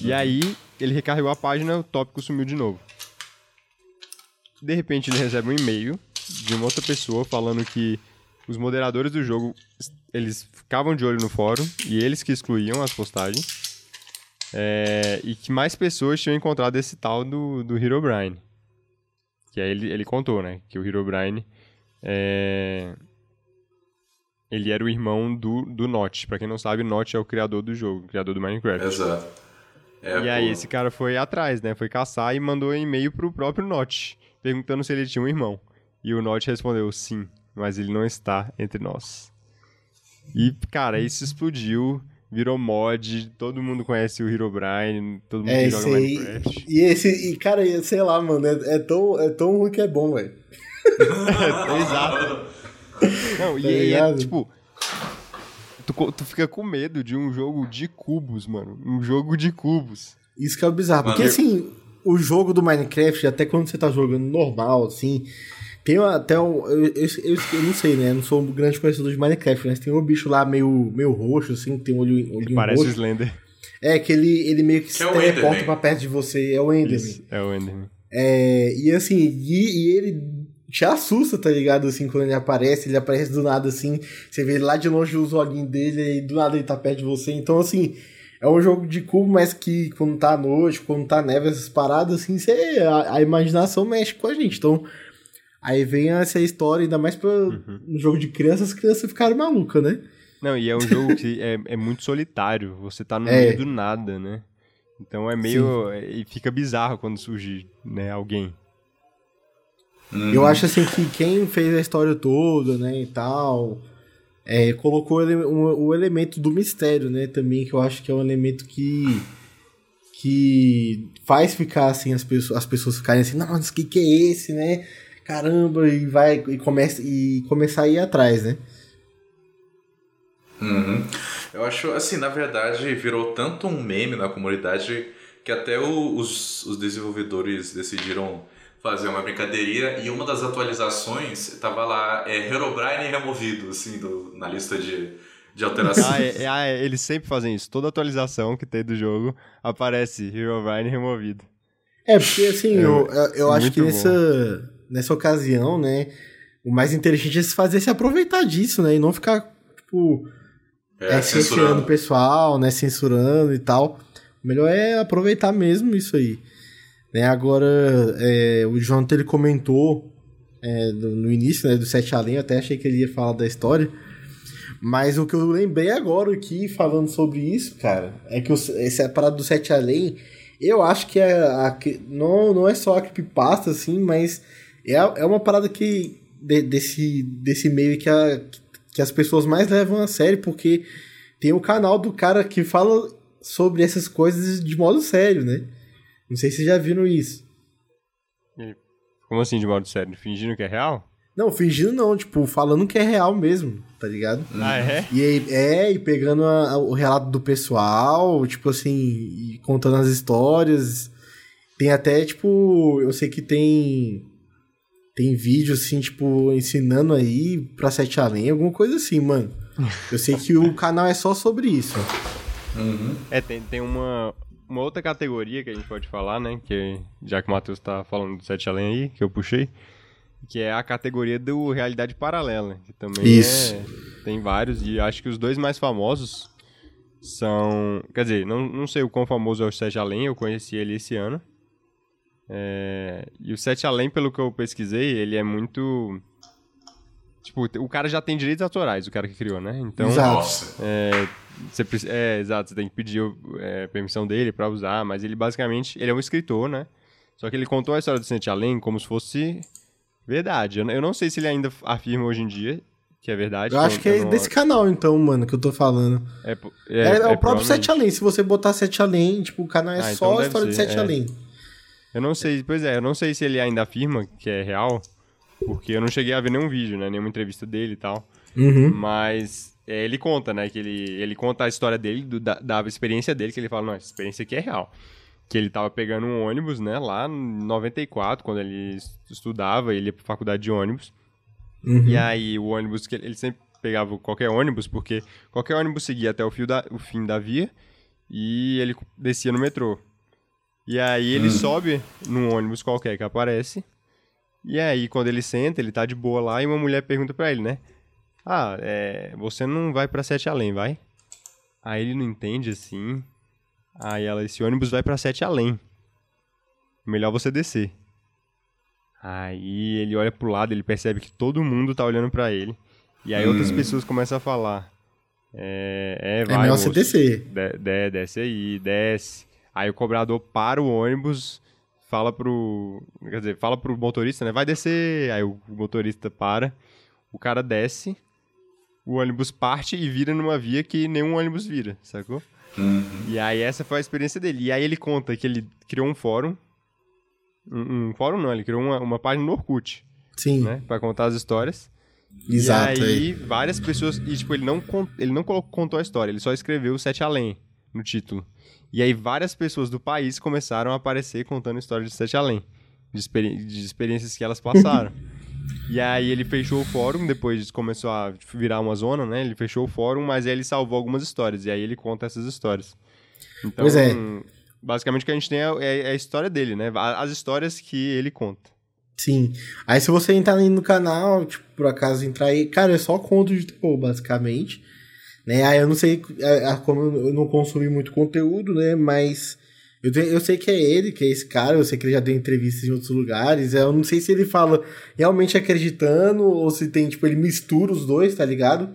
E aí ele recarregou a página, o tópico sumiu de novo. De repente ele recebe um e-mail de uma outra pessoa falando que os moderadores do jogo eles ficavam de olho no fórum e eles que excluíam as postagens. É, e que mais pessoas tinham encontrado esse tal do, do Herobrine. Que aí ele, ele contou, né? Que o Herobrine é... Ele era o irmão do, do Notch. Pra quem não sabe, Notch é o criador do jogo, o criador do Minecraft. Exato. É, e aí esse cara foi atrás, né? Foi caçar e mandou um e-mail pro próprio Notch, perguntando se ele tinha um irmão. E o Notch respondeu sim, mas ele não está entre nós. E, cara, isso explodiu virou mod, todo mundo conhece o Herobrine, todo mundo é, que joga aí, Minecraft. E esse, e cara, sei lá, mano, é, é tão, é tão ruim que é bom, velho. Exato. Não, e, Tá e é tipo. Tu, tu fica com medo de um jogo de cubos, mano. Um jogo de cubos. Isso que é o bizarro. Porque assim, o jogo do Minecraft, até quando você tá jogando normal, assim, tem até um. Eu, eu, eu- eu não sei, né? Eu não sou um grande conhecedor de Minecraft, mas tem um bicho lá meio, meio roxo, assim, tem um olho, olhinho Parece o roxo. Slender. É, que ele, ele meio que, se é teleporta Enderman. pra perto de você. É o Enderman. Isso, é o Enderman. É, e assim, e, e ele te assusta, tá ligado? Assim, quando ele aparece, ele aparece do nada, assim, você vê lá de longe os olhinhos dele, e do nada ele tá perto de você. Então, assim, é um jogo de cubo, mas que quando tá à noite, quando tá neve, essas paradas, assim, você, a, a imaginação mexe com a gente. Então, aí vem essa história, ainda mais pra um jogo de crianças, as crianças ficaram malucas, né? Não, e é um jogo que é, é muito solitário. Você tá no É. meio do nada, né? Então é meio. E fica bizarro quando surge, né, alguém. Eu acho assim que quem fez a história toda, né, e tal, é, colocou o, ele- o elemento do mistério, né, também, que eu acho que é um elemento que que faz ficar assim as pessoas, as pessoas ficarem assim, nossa, o que que é esse, né? Caramba, e vai e começa e começar a ir atrás, né? Uhum. Eu acho, assim, na verdade, virou tanto um meme na comunidade que até o- os, os desenvolvedores decidiram fazer uma brincadeirinha e uma das atualizações tava lá, é, Herobrine removido, assim, do- na lista de, de alterações. Ah, é- é- ah, é, eles sempre fazem isso. Toda atualização que tem do jogo aparece Herobrine removido. É, porque assim, eu, eu, eu acho muito que bom. nessa, nessa ocasião, né, o mais inteligente é se fazer se aproveitar disso, né, e não ficar, tipo, É, é, censurando o pessoal, né? Censurando e tal. O melhor é aproveitar mesmo isso aí. Né? Agora, é, o Jonathan ele comentou é, no, no início né, do Sete Além, eu até achei que ele ia falar da história. Mas o que eu lembrei agora aqui, falando sobre isso, cara, é que essa parada do Sete Além, eu acho que é a, não, não é só a creepypasta, assim, mas é, é uma parada que de- desse, desse meio que, a, que as pessoas mais levam a sério, porque tem o canal do cara que fala sobre essas coisas de modo sério, né? Não sei se vocês já viram isso. Como assim, de modo sério? Fingindo que é real? Não, fingindo não, tipo, falando que é real mesmo, tá ligado? Ah, é? E aí, é, e pegando a- a- o relato do pessoal, tipo assim, e contando as histórias. Tem até, tipo, eu sei que tem. Tem vídeo, assim, tipo, ensinando aí pra Sete Além, alguma coisa assim, mano. Eu sei que o canal é só sobre isso. Uhum. É, tem, tem uma, uma outra categoria que a gente pode falar, né? Que já que o Matheus tá falando do Sete Além aí, que eu puxei, que é a categoria do Realidade Paralela, que também Isso. é, tem vários, e acho que os dois mais famosos são... Quer dizer, não, não sei o quão famoso é o Sete Além, eu conheci ele esse ano. É, e o Sete Além, pelo que eu pesquisei, ele é muito... Tipo, o cara já tem direitos autorais, o cara que criou, né? Então... Exato. É, você, é, exato, você tem que pedir é, permissão dele pra usar, mas ele basicamente, ele é um escritor, né? Só que ele contou a história do Sete Além como se fosse verdade. Eu, eu não sei se ele ainda afirma hoje em dia que é verdade. Eu acho que é não- desse canal, então, mano, que eu tô falando. É, po- É, é o próprio provavelmente- Sete Além. Se você botar Sete Além, tipo, o canal é Ah, então só a deve história de ser, Sete é. Além. Eu não sei, pois é, eu não sei se ele ainda afirma que é real, porque eu não cheguei a ver nenhum vídeo, né? Nenhuma entrevista dele e tal. Uhum. Mas é, ele conta, né? Que ele, ele conta a história dele, do- da, da experiência dele, que ele fala, não, essa experiência aqui é real. que ele tava pegando um ônibus, né, lá em 94, quando ele estudava, ele ia pra faculdade de ônibus. Uhum. E aí o ônibus, que ele ele sempre pegava qualquer ônibus, porque qualquer ônibus seguia até o, fio da, o fim da via e ele descia no metrô. E aí ele sobe num ônibus qualquer que aparece. E aí, quando ele senta, ele tá de boa lá e uma mulher pergunta pra ele, né? Ah, é, você não vai pra Sete Além, vai? Aí ele não entende assim. Aí ela, esse ônibus vai pra Sete Além. Melhor você descer. Aí ele olha pro lado, ele percebe que todo mundo tá olhando pra ele. E aí outras pessoas começam a falar. É, é É vai, melhor você descer. De- de- desce aí, desce. Aí o cobrador para o ônibus, fala pro. Quer dizer, fala pro motorista, né? Vai descer. Aí o motorista para, o cara desce, o ônibus parte e vira numa via que nenhum ônibus vira, sacou? E aí essa foi a experiência dele. E aí ele conta que ele criou um fórum. Um, um fórum não, ele criou uma, uma página no Orkut, Sim, né? Pra contar as histórias. exato. E é. aí, várias pessoas. E, tipo, ele não, ele não colocou- contou a história, ele só escreveu o Sete Além no título. E aí, várias pessoas do país começaram a aparecer contando a história de Sete Além, de, experi- de experiências que elas passaram. e aí, ele fechou o fórum, depois começou a virar uma zona, né? Ele fechou o fórum, mas aí ele salvou algumas histórias. E aí, ele conta essas histórias. Então, Pois é. basicamente, o que a gente tem é, é- é a história dele, né? As histórias que ele conta. Sim. Aí se você entrar no canal, tipo, por acaso entrar aí, cara, é só conto de terror, basicamente. Né? Aí eu não sei é, como eu não consumi muito conteúdo, né? Mas eu, eu sei que é ele, que é esse cara, eu sei que ele já deu entrevistas em outros lugares. Eu não sei se ele fala realmente acreditando ou se tem, tipo, ele mistura os dois, tá ligado?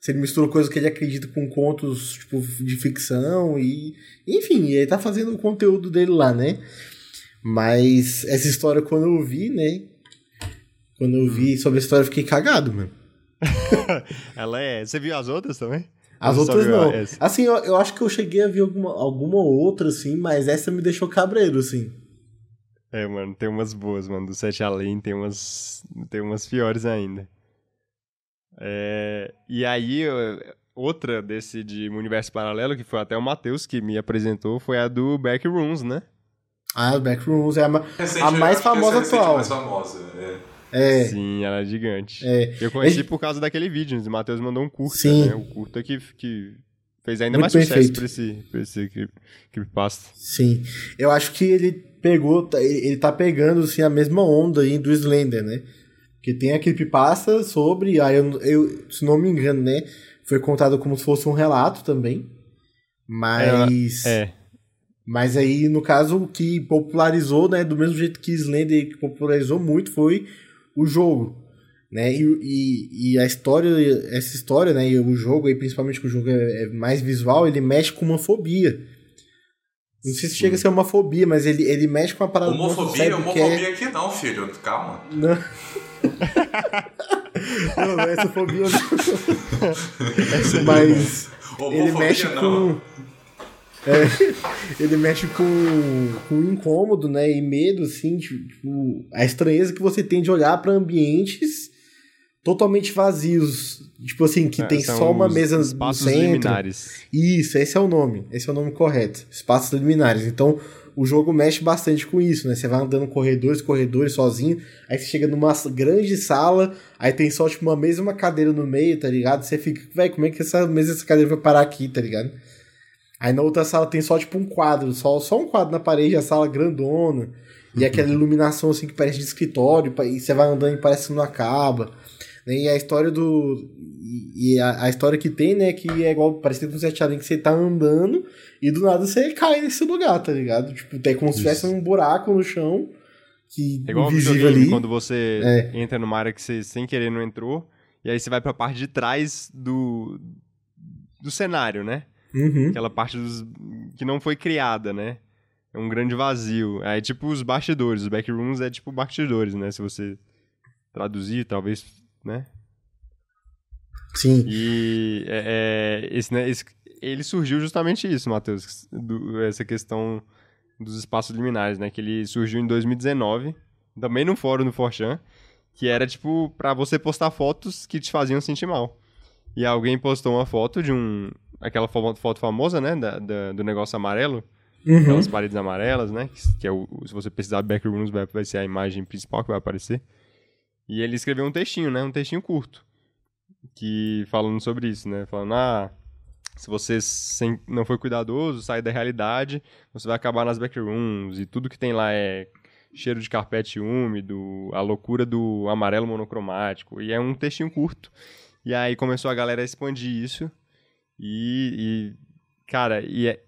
Se ele mistura coisas que ele acredita com contos, tipo, de ficção e. Enfim, ele tá fazendo o conteúdo dele lá, né? Mas essa história, quando eu vi, né? Quando eu vi sobre a história, eu fiquei cagado, mano. Ela é. Você viu as outras também? As Ou outras não. essa? Assim, eu, eu acho que eu cheguei a ver alguma, alguma outra, assim, mas essa me deixou cabreiro, assim. É, mano, tem umas boas, mano. Do Sete Além tem umas. Tem umas piores ainda. É, e aí, outra desse de universo paralelo, que foi até o Matheus que me apresentou, foi a do Backrooms, né? Ah, Backrooms é a, ma- Recente- a mais famosa é atual. mais famosa. É. É, Sim, ela é gigante. É. Eu conheci Ele- por causa daquele vídeo, o Matheus mandou um curta, Sim. né? O curta que, que fez ainda Muito mais sucesso pra esse, pra esse creep- creepypasta. sim. Eu acho que ele pegou, tá- ele tá pegando, assim, a mesma onda aí do Slender, né? Que tem a creepypasta sobre, aí eu, eu, se não me engano, né? Foi contado como se fosse um relato também. Mas... É, Mas aí, no caso, o que popularizou, né, do mesmo jeito que Slender popularizou muito, foi o jogo, né, e, e, e a história, essa história, né, e o jogo, aí, principalmente que o jogo é, é mais visual, ele mexe com uma fobia. Não sei se chega a ser uma fobia, mas ele, ele mexe com uma parada Homofobia, é- homofobia aqui não, filho. Calma. Não. não, é essa fobia não. mas ele Homofobia mexe não. com. É, ele mexe com, com incômodo, né? E medo, assim, tipo, a estranheza que você tem de olhar para ambientes totalmente vazios. Tipo assim, que é, tem só uma mesa no espaços centro. liminares. Isso, esse é o nome. Esse é o nome correto. Espaços liminares. Então, o jogo mexe bastante com isso, né? Você vai andando corredores, corredores sozinho, aí você chega numa grande sala, aí tem só tipo uma mesa e uma cadeira no meio, tá ligado? Você fica, velho, como é que essa mesa e essa cadeira vai parar aqui, tá ligado? Aí na outra sala tem só tipo um quadro, só, só um quadro na parede, a sala grandona, e aquela iluminação assim que parece de escritório, e você vai andando e parece que não acaba. né? E a história do. E a, a história que tem, né, que é igual, parece com o Sete Além, que você tá andando e do nada você cai nesse lugar, tá ligado? Tipo, tem como se tivesse um buraco no chão, que É igual invisível ali. quando você É. entra numa área que você sem querer não entrou, e aí você vai pra parte de trás do, do cenário, né? Uhum. Aquela parte dos, que não foi criada, né? É um grande vazio. Aí, tipo, os bastidores. Os backrooms é tipo bastidores, né? Se você traduzir, talvez, né? Sim. E é, é, esse, né, esse- ele surgiu justamente isso, Matheus. do- essa questão dos espaços liminares, né? Que ele surgiu em 2019, também no fórum do Forchan, que era tipo pra você postar fotos que te faziam sentir mal. E alguém postou uma foto de um. Aquela fo- foto famosa, né? da- da- do negócio amarelo. uhum. aquelas paredes amarelas, né? Que, que é o, se você precisar backrooms, vai ser a imagem principal que vai aparecer. E ele escreveu um textinho, né? Um textinho curto. Que falando sobre isso, né? Falando, ah, se você sem, não for cuidadoso, sair da realidade, você vai acabar nas backrooms e tudo que tem lá é cheiro de carpete úmido, a loucura do amarelo monocromático. E é um textinho curto. E aí começou a galera a expandir isso. E, e cara, e é,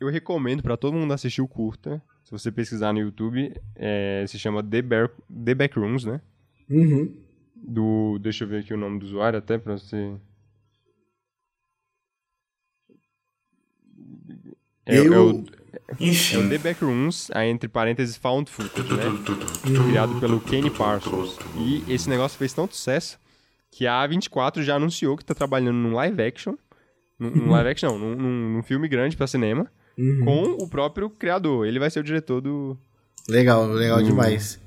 eu recomendo para todo mundo assistir o curta. Se você pesquisar no YouTube, é, se chama The, Bear, The Backrooms, né? Uhum. Do, deixa eu ver aqui o nome do usuário até pra você... É, eu... é o. É o The Backrooms, aí entre parênteses Found Footage, né? Criado pelo Kenny Parsons. E esse negócio fez tanto sucesso que a A24 já anunciou que tá trabalhando num live action. Num, num live action, não, num, num filme grande para cinema. Uhum. Com o próprio criador. Ele vai ser o diretor do. Legal, legal do, demais.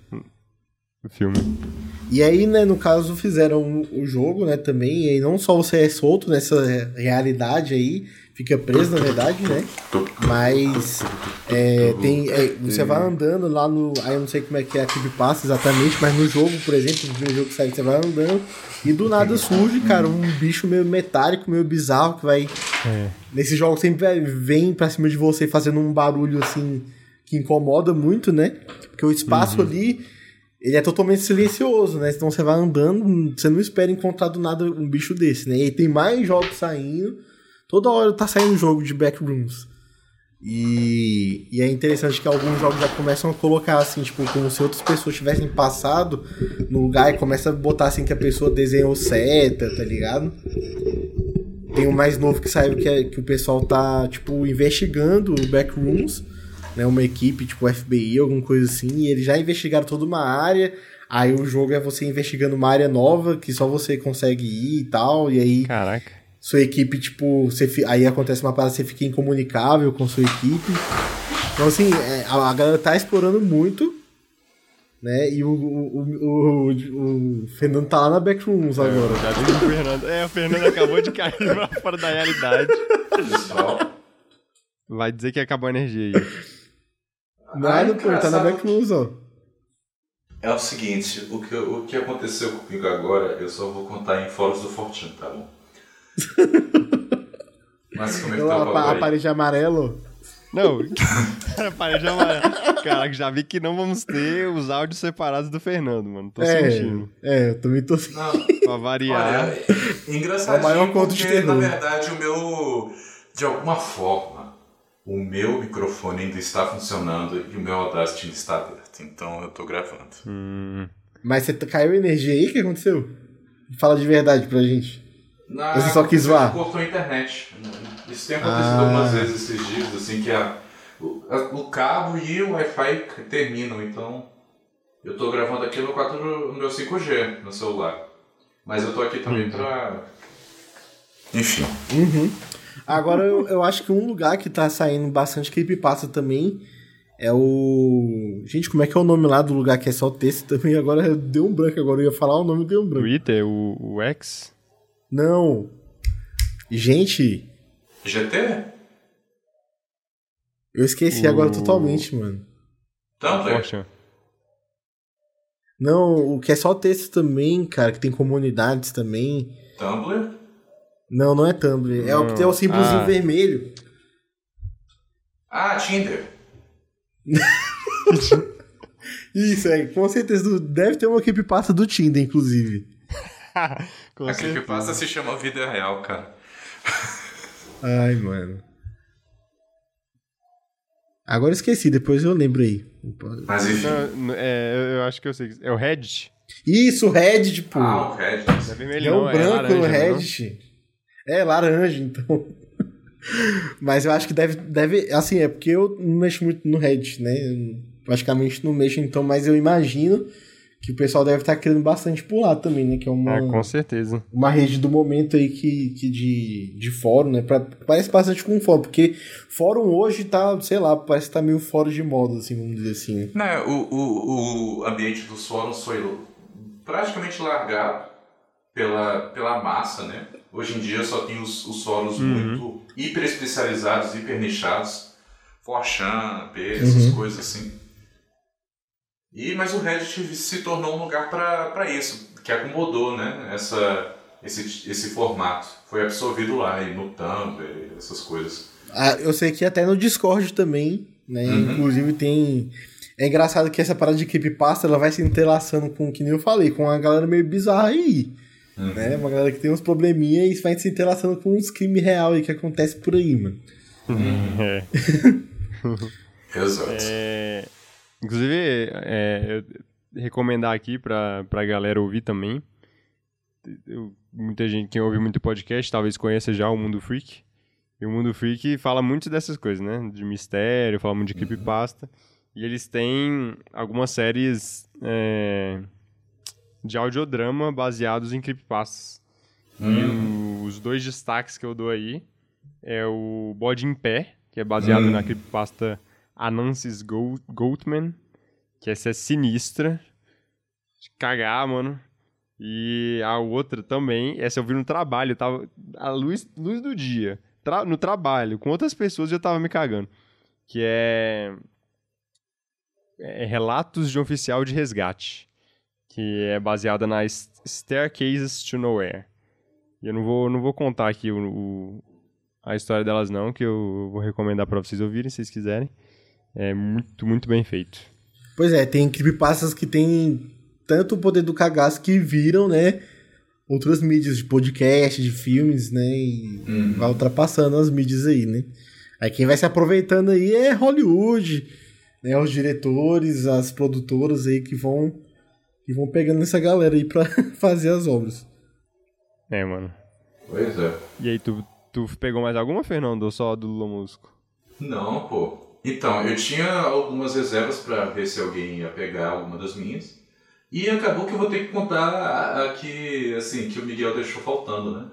Do filme. E aí, né, no caso, fizeram o jogo, né, também. E aí não só você é solto nessa realidade aí, fica preso, na verdade, né? Mas é, tem, é, você vai andando lá no. Aí eu não sei como é que é a Keep Pass exatamente, mas no jogo, por exemplo, no primeiro jogo que sai, você vai andando e do nada surge, cara, um bicho meio metálico, meio bizarro, que vai. É. Nesse jogo sempre vem pra cima de você fazendo um barulho assim que incomoda muito, né? Porque o espaço uhum. ali ele é totalmente silencioso, né? Então você vai andando, você não espera encontrar do nada um bicho desse, né? E aí tem mais jogos saindo. Toda hora tá saindo jogo de backrooms. E, e é interessante que alguns jogos já começam a colocar assim, tipo, como se outras pessoas tivessem passado no lugar e começa a botar assim que a pessoa desenhou seta, tá ligado? Tem um mais novo que saiu que, é, que o pessoal tá, tipo, investigando backrooms né, uma equipe tipo FBI, alguma coisa assim, e eles já investigaram toda uma área. Aí o jogo é você investigando uma área nova que só você consegue ir e tal, e aí. Caraca. Sua equipe, tipo, você, aí acontece uma parada, você fica incomunicável com sua equipe. Então, assim, é, a, a galera tá explorando muito, né? E o, o, o, o, Fernando tá lá na Backrooms é, agora. O Fernando. É, o Fernando acabou de cair fora da realidade. Vai dizer que acabou a energia aí. Nada, pô, tá na Backrooms, ó. É o seguinte, o que, o que aconteceu comigo agora, eu só vou contar em fóruns do Fortune, tá bom? Mas como é que tá a, a parede amarelo? Não, a parede amarela. Caraca, já vi que não vamos ter os áudios separados do Fernando, mano. Tô é, sentindo. É, eu também tô sentindo. Pra variar. Olha, é engraçadinho é o maior conto de terror. na verdade, o meu... De alguma forma, o meu microfone ainda está funcionando e o meu Audacity ainda está aberto. Então eu estou gravando. Hum. Mas você caiu energia aí? O que aconteceu? Fala de verdade pra gente. Na, você só quis zoar? cortou a internet. Isso tem acontecido ah. algumas vezes esses dias, assim, que a, o, a, o cabo e o Wi-Fi terminam. Então eu estou gravando aqui no, 4, no meu 5G no celular. Mas eu estou aqui também uhum. pra. Enfim. Uhum. Agora, eu, eu acho que um lugar que tá saindo bastante creepypasta também é o. Gente, como é que é o nome lá do lugar que é só texto também? Agora deu um branco, agora eu ia falar o nome deu um branco. Twitter, o, o X? Não. Gente. GT? Eu esqueci o... agora totalmente, mano. Tumblr? Não, o que é só texto também, cara, que tem comunidades também. Tumblr? Não, não é Tumblr. É o que tem o símbolozinho ah. vermelho. Ah, Tinder. Isso, é. Com certeza deve ter uma equipe passa do Tinder, inclusive. a equipe passa se chama Vida Real, cara. Ai, mano. Agora esqueci, depois eu lembro aí. Mas enfim. Não, é, eu acho que eu sei. É o Reddit? Isso, o Reddit, pô. Ah, o Reddit. É vermelho, é o é branco é laranja, no Reddit. É, laranja, então. Mas eu acho que deve, deve. Assim, é porque eu não mexo muito no Reddit, né? praticamente não mexo, então, mas eu imagino que o pessoal deve estar querendo bastante lá também, né? Que é uma. Ah, com certeza. Uma rede do momento aí que, que de, de fórum, né? Pra, parece bastante com fórum, porque fórum hoje tá, sei lá, parece que tá meio fora de moda, assim, vamos dizer assim. Não, o, o, o ambiente dos fóruns foi praticamente largado pela, pela massa, né? Hoje em dia só tem os, os solos uhum. muito hiper especializados, hiper nichados. Forchan, P, essas uhum. coisas assim. E, mas o Reddit se tornou um lugar para isso, que acomodou né, essa, esse, esse formato. Foi absorvido lá, e no Tumblr, essas coisas. Ah, eu sei que até no Discord também, né? Uhum. Inclusive tem. É engraçado que essa parada de creepypasta ela vai se entrelaçando com, que nem eu falei, com uma galera meio bizarra aí. Uhum. Né? Uma galera que tem uns probleminha e vai se entrelaçando com uns crimes real aí que acontece por aí, mano. Uhum. É. Exato. É, inclusive, é, recomendar aqui pra, pra galera ouvir também. Eu, muita gente, quem ouve muito podcast, talvez conheça já o Mundo Freak. E o Mundo Freak fala muito dessas coisas, né? De mistério, fala muito de uhum. creepypasta. E eles têm algumas séries é, de audiodrama baseados em creepypastas. Hum. E o, os dois destaques que eu dou aí é o Bode em Pé, que é baseado hum. na creepypasta Anansis Goatman, que essa é sinistra. De cagar, mano. E a outra também, essa eu vi no trabalho, tava a luz, luz do dia, tra no trabalho, com outras pessoas eu tava me cagando. Que é, é Relatos de um Oficial de Resgate, que é baseada na Staircases to Nowhere. E eu não vou, não vou contar aqui o, o a história delas não, que eu vou recomendar para vocês ouvirem, se vocês quiserem. É muito, muito bem feito. Pois é, tem creepypastas que tem tanto o poder do cagaço que viram, né? Outras mídias de podcast, de filmes, né? E uhum. vai ultrapassando as mídias aí, né? Aí quem vai se aproveitando aí é Hollywood, né? Os diretores, as produtoras aí que vão que vão pegando essa galera aí pra fazer as obras. É, mano. Pois é. E aí, tu, tu pegou mais alguma, Fernando, ou só do Lula Músico? Não, pô. Então, eu tinha algumas reservas para ver se alguém ia pegar alguma das minhas. E acabou que eu vou ter que contar aqui, assim, que o Miguel deixou faltando, né?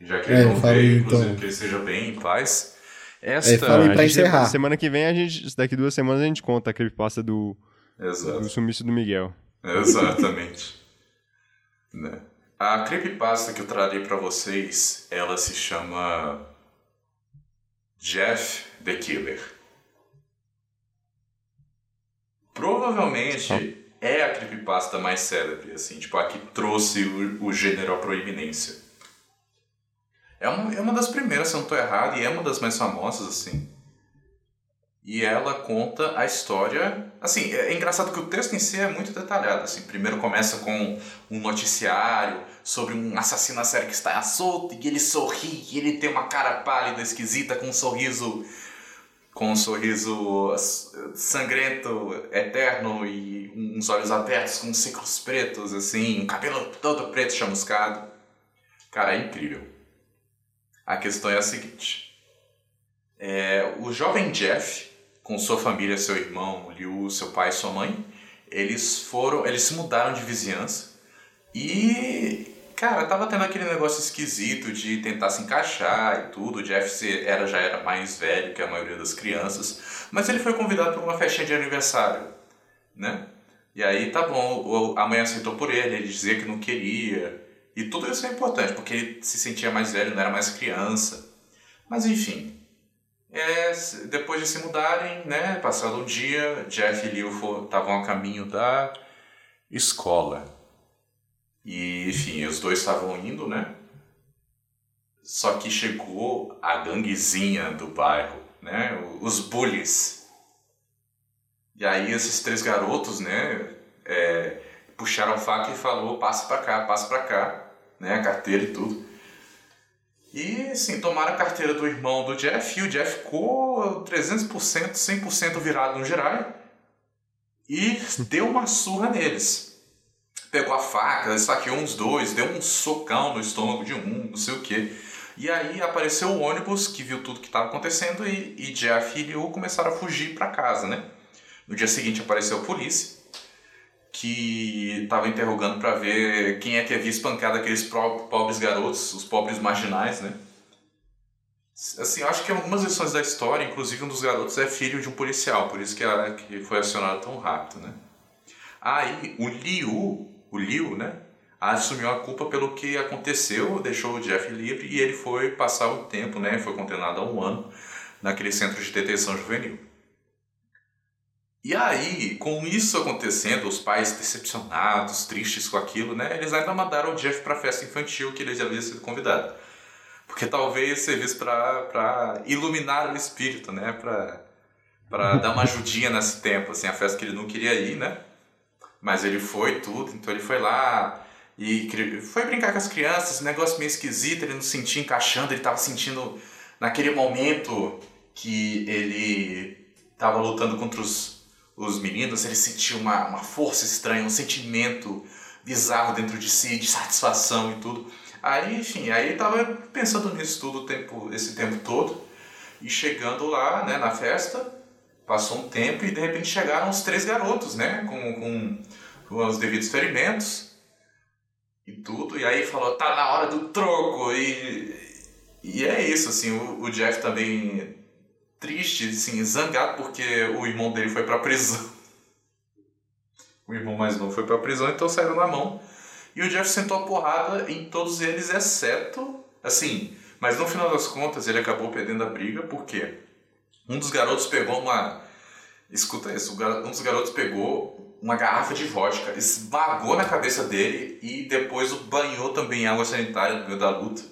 Já que ele é, não veio, então. inclusive, que ele seja bem em paz. Esta... É, falei pra encerrar. Semana que vem, a gente, daqui duas semanas, a gente conta aquele passa do, Exato. do sumiço do Miguel. Exatamente. né? A creepypasta que eu trarei para vocês, ela se chama Jeff the Killer. Provavelmente é a creepypasta mais célebre, assim, tipo, a que trouxe o, o gênero à proeminência. É uma, é uma das primeiras, se eu não estou errado, e é uma das mais famosas, assim. E ela conta a história. Assim, é, é engraçado que o texto em si é muito detalhado. Assim, primeiro começa com um noticiário sobre um assassino a série que está solto e ele sorri, e ele tem uma cara pálida, esquisita, com um sorriso com um sorriso sangrento, eterno e uns olhos abertos com ciclos pretos, assim, um cabelo todo preto chamuscado. Cara, é incrível. A questão é a seguinte: é, o jovem Jeff, com sua família, seu irmão, Liu, seu pai sua mãe, eles foram, eles se mudaram de vizinhança e Cara, tava tendo aquele negócio esquisito de tentar se encaixar e tudo. O Jeff era, já era mais velho que a maioria das crianças. Mas ele foi convidado para uma festinha de aniversário, né? E aí tá bom, a mãe aceitou por ele, ele dizia que não queria. E tudo isso é importante, porque ele se sentia mais velho, não era mais criança. Mas enfim, é, depois de se mudarem, né, passado um dia, Jeff e Liu estavam a caminho da escola. E, enfim, os dois estavam indo, né? Só que chegou a ganguezinha do bairro, né? Os bullies. E aí esses três garotos, né? É, puxaram faca e falou, passa pra cá, passa pra cá. Né? A carteira e tudo. E, assim, tomaram a carteira do irmão do Jeff e o Jeff ficou 300%, 100% virado no geral e deu uma surra neles pegou a faca, esfaqueou uns dois, deu um socão no estômago de um, não sei o que. E aí apareceu o ônibus que viu tudo que estava acontecendo e, e Jeff e Liu começaram a fugir para casa, né? No dia seguinte apareceu a polícia que estava interrogando para ver quem é que havia espancado aqueles pobres garotos, os pobres marginais, né? Assim, acho que algumas lições da história, inclusive um dos garotos é filho de um policial, por isso que, que foi acionado tão rápido, né? Aí o Liu o Liu, né, assumiu a culpa pelo que aconteceu, deixou o Jeff livre e ele foi passar o tempo, né, foi condenado a um ano naquele centro de detenção juvenil. E aí, com isso acontecendo, os pais decepcionados, tristes com aquilo, né, eles ainda mandaram o Jeff para a festa infantil que ele já havia sido convidado. Porque talvez servisse para iluminar o espírito, né, para dar uma ajudinha nesse tempo, assim, a festa que ele não queria ir, né? Mas ele foi tudo, então ele foi lá e foi brincar com as crianças, um negócio meio esquisito, ele não se sentia encaixando, ele estava sentindo naquele momento que ele estava lutando contra os os meninos, ele sentiu uma, uma força estranha, um sentimento bizarro dentro de si, de satisfação e tudo. Aí, enfim, aí tava pensando nisso tudo tempo, esse tempo todo. E chegando lá, né, na festa, passou um tempo e de repente chegaram os três garotos, né, com, com, com os devidos ferimentos e tudo. E aí falou, tá na hora do troco. E, e é isso, assim, o, o Jeff também triste, assim, zangado porque o irmão dele foi pra prisão. O irmão mais novo foi pra prisão, então saíram na mão. E o Jeff sentou a porrada em todos eles, exceto. Assim, mas no final das contas ele acabou perdendo a briga porque um dos garotos pegou uma. Escuta isso, um dos garotos pegou uma garrafa de vodka, esmagou na cabeça dele e depois o banhou também em água sanitária no meio da luta.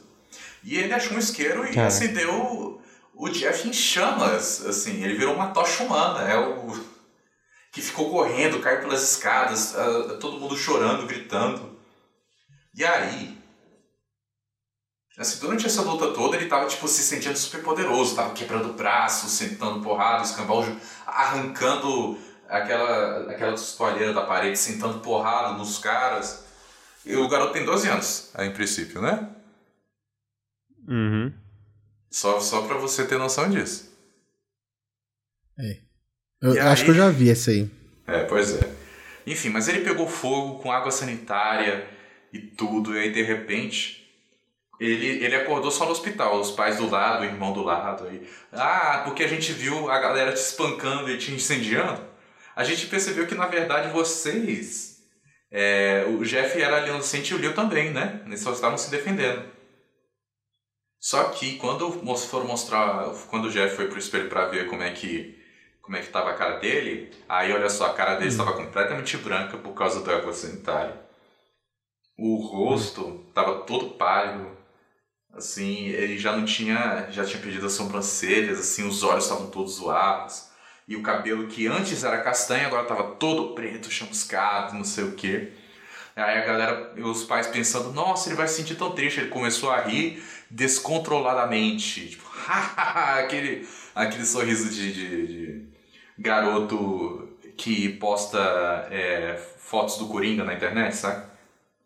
E ele achou um isqueiro e Cara. acendeu o Jeff em chamas, assim, ele virou uma tocha humana, é o que ficou correndo, caiu pelas escadas, uh, todo mundo chorando, gritando. E aí, assim, durante essa luta toda, ele tava, tipo, se sentindo super poderoso, tava quebrando braços, sentando porrada, escambau, arrancando aquela, aquela toalheira da parede, sentando porrada nos caras. E o garoto tem 12 anos, em princípio, né? Uhum. Só, só pra você ter noção disso. É. Eu e acho aí... que eu já vi essa aí. É, pois é. Enfim, mas ele pegou fogo com água sanitária e tudo, e aí de repente ele, ele acordou só no hospital, os pais do lado, o irmão do lado. Aí. Ah, porque a gente viu a galera te espancando e te incendiando. A gente percebeu que na verdade vocês. É, o Jeff era ali inocente e o Leo também, né? Eles só estavam se defendendo. Só que quando foram mostrar, quando o Jeff foi pro espelho para ver como é que como é que tava a cara dele, aí olha só, a cara dele estava hum. completamente branca por causa do água sanitária. O rosto estava todo pálido, assim, ele já não tinha, já tinha perdido as sobrancelhas, assim, os olhos estavam todos zoados. E o cabelo que antes era castanho, agora estava todo preto, chamuscado, não sei o que. Aí a galera, os pais pensando, nossa, ele vai se sentir tão triste. Ele começou a rir descontroladamente. Tipo, aquele, aquele sorriso de, de, de, garoto que posta é, fotos do Coringa na internet, sabe?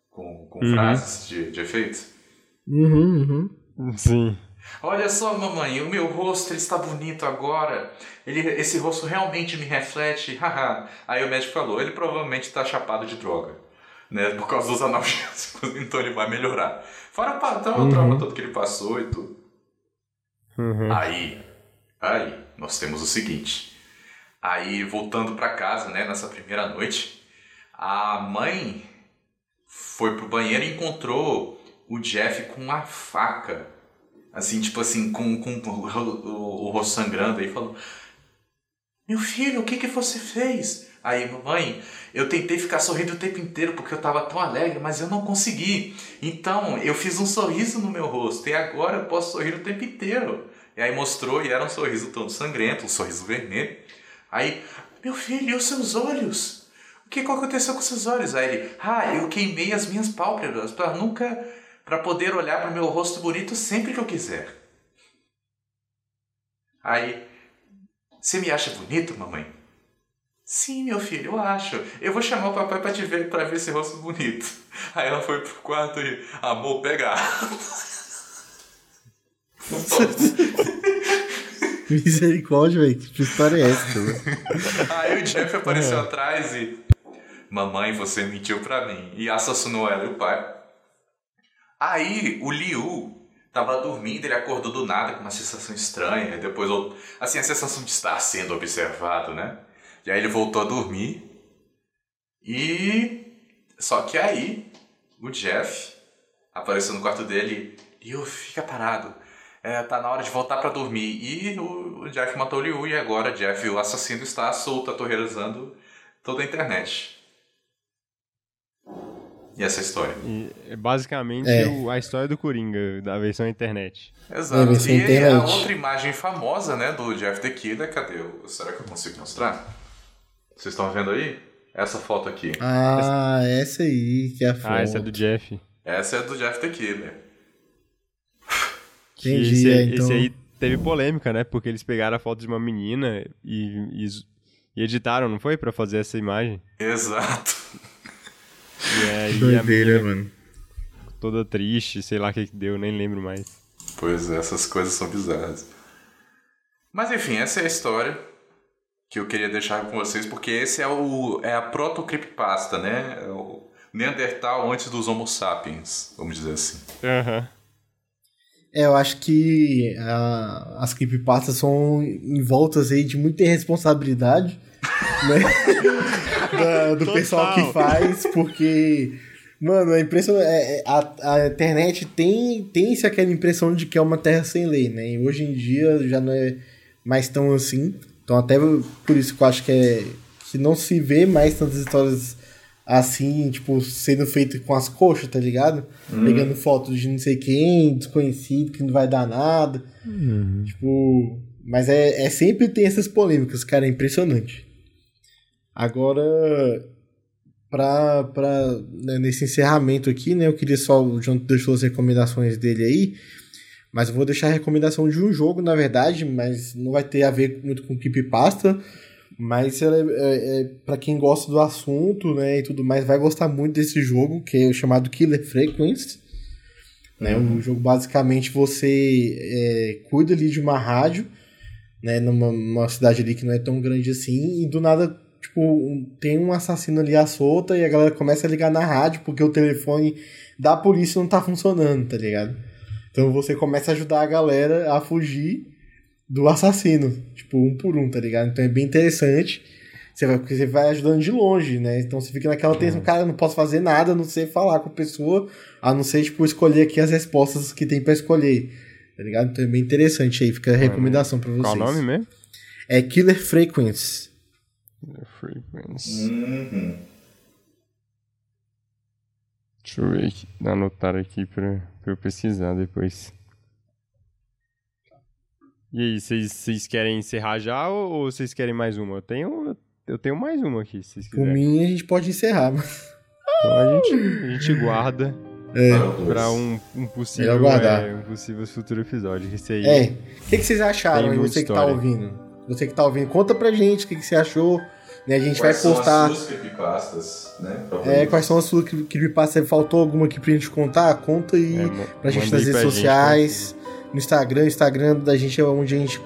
Com, com uhum. frases de, de efeito. Uhum, uhum. Sim. Olha só, mamãe, o meu rosto ele está bonito agora. Ele, esse rosto realmente me reflete. Aí o médico falou: ele provavelmente está chapado de droga, né? Por causa dos analgésicos, então ele vai melhorar. Fora então, uhum. o trauma todo que ele passou e tudo. Uhum. Aí, aí, nós temos o seguinte. Aí, voltando para casa, né, nessa primeira noite, a mãe foi pro banheiro e encontrou o Jeff com uma faca. Assim, tipo assim, com, com o, rosto sangrando. Aí falou: Meu filho, o que, que você fez? Aí, mamãe, eu tentei ficar sorrindo o tempo inteiro porque eu estava tão alegre, mas eu não consegui. Então, eu fiz um sorriso no meu rosto e agora eu posso sorrir o tempo inteiro. E aí mostrou e era um sorriso todo sangrento, um sorriso vermelho. Aí, meu filho, e os seus olhos? O que aconteceu com seus olhos? Aí ele, ah, eu queimei as minhas pálpebras para nunca, para poder olhar para o meu rosto bonito sempre que eu quiser. Aí, você me acha bonito, mamãe? Sim, meu filho, eu acho. Eu vou chamar o papai para te ver, para ver esse rosto bonito. Aí ela foi pro quarto e, amor, pega. Misericórdia, velho. Que história é essa? Aí o Jeff apareceu é. atrás e. Mamãe, você mentiu pra mim. E assassinou ela e o pai. Aí o Liu tava dormindo, ele acordou do nada com uma sensação estranha. Depois, assim, a sensação de estar sendo observado, né? E aí ele voltou a dormir. E. Só que aí, o Jeff apareceu no quarto dele eu fica parado. é, tá na hora de voltar para dormir. E o Jeff matou o Liu e agora Jeff, o assassino, está solto, atorrerizando toda a internet. E essa história? E, é basicamente é. o, a história do Coringa, da versão internet. Exato. É, e internet. a outra imagem famosa, né, do Jeff the Killer, cadê? Será que eu consigo mostrar? Vocês estão vendo aí? Essa foto aqui. Ah, essa aí que é a foto. Ah, essa é do Jeff. Essa é do Jeff the Killer. Entendi, esse, é, então... esse aí teve polêmica, né? Porque eles pegaram a foto de uma menina e, e, e editaram, não foi? para fazer essa imagem. Exato. E aí Doideira, a mano. Toda triste, sei lá o que deu, nem lembro mais. Pois é, essas coisas são bizarras. Mas enfim, essa é a história que eu queria deixar com vocês, porque esse é, o, é a proto-creepypasta, né? É o Neandertal antes dos Homo sapiens, vamos dizer assim. Aham. Uhum. É, eu acho que uh, as creepypastas são envoltas aí de muita irresponsabilidade, né? do Total. pessoal que faz, porque, mano, a impressão. É, é, a, a internet tem, tem-se aquela impressão de que é uma terra sem lei, né? E hoje em dia já não é mais tão assim. Então, até por isso que eu acho que é. que não se vê mais tantas histórias assim, tipo, sendo feito com as coxas, tá ligado? Uhum. Pegando fotos de não sei quem, desconhecido, que não vai dar nada. Uhum. Tipo. Mas é, é sempre tem essas polêmicas, cara, é impressionante. Agora, pra, pra, né, nesse encerramento aqui, né, eu queria só. O John deixou as recomendações dele aí. Mas eu vou deixar a recomendação de um jogo, na verdade, mas não vai ter a ver muito com Pasta mas é, é, é para quem gosta do assunto, né, e tudo mais, vai gostar muito desse jogo, que é o chamado Killer Frequency. Né, uhum. Um jogo basicamente você é, cuida ali de uma rádio, né, numa, numa cidade ali que não é tão grande assim, e do nada tipo, um, tem um assassino ali à solta e a galera começa a ligar na rádio porque o telefone da polícia não tá funcionando, tá ligado? Então você começa a ajudar a galera a fugir do assassino, tipo, um por um, tá ligado? Então é bem interessante. Você vai, porque você vai ajudando de longe, né? Então você fica naquela tensão, uhum. cara, não posso fazer nada a não ser falar com a pessoa, a não ser, tipo, escolher aqui as respostas que tem para escolher. Tá ligado? Então é bem interessante aí, fica a recomendação pra vocês. Qual o nome mesmo? É Killer Frequency. Killer Frequency. Uhum. Deixa eu ver aqui, anotar aqui pra, pra eu pesquisar depois. E aí, vocês querem encerrar já ou vocês querem mais uma? Eu tenho, eu tenho mais uma aqui, se vocês quiserem. Por mim, a gente pode encerrar, mas... Então a gente, a gente guarda é. pra um, um possível, é, um possível futuro episódio. Esse aí é. O que, que vocês acharam aí, você história. que tá ouvindo? Você que tá ouvindo, conta pra gente o que, que você achou. Né? A gente quais vai postar. Quais são as suas creepypastas, né? É, quais são as suas creepypastas? Faltou alguma aqui pra gente contar? Conta aí é, pra gente nas redes sociais. Gente, no Instagram. O Instagram da gente é onde a gente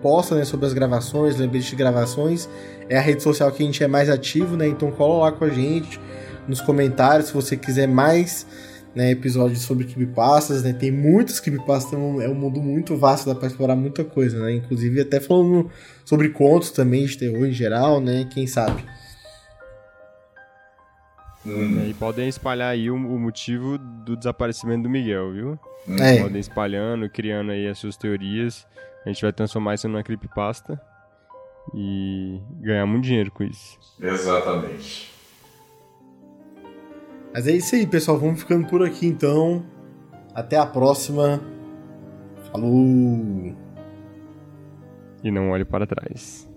posta né, sobre as gravações, lembretes de gravações. É a rede social que a gente é mais ativo, né? Então cola lá com a gente nos comentários se você quiser mais né, episódios sobre creepypastas, né? Tem muitos creepypastas, então é um mundo muito vasto, dá para explorar muita coisa, né? Inclusive até falando sobre contos também de terror em geral, né? Quem sabe. Hum. E podem espalhar aí o, o, motivo do desaparecimento do Miguel, viu? É. Podem espalhando, criando aí as suas teorias. A gente vai transformar isso numa creepypasta e ganhar muito dinheiro com isso. Exatamente. Mas é isso aí, pessoal. Vamos ficando por aqui então. Até a próxima. Falou! E não olhe para trás.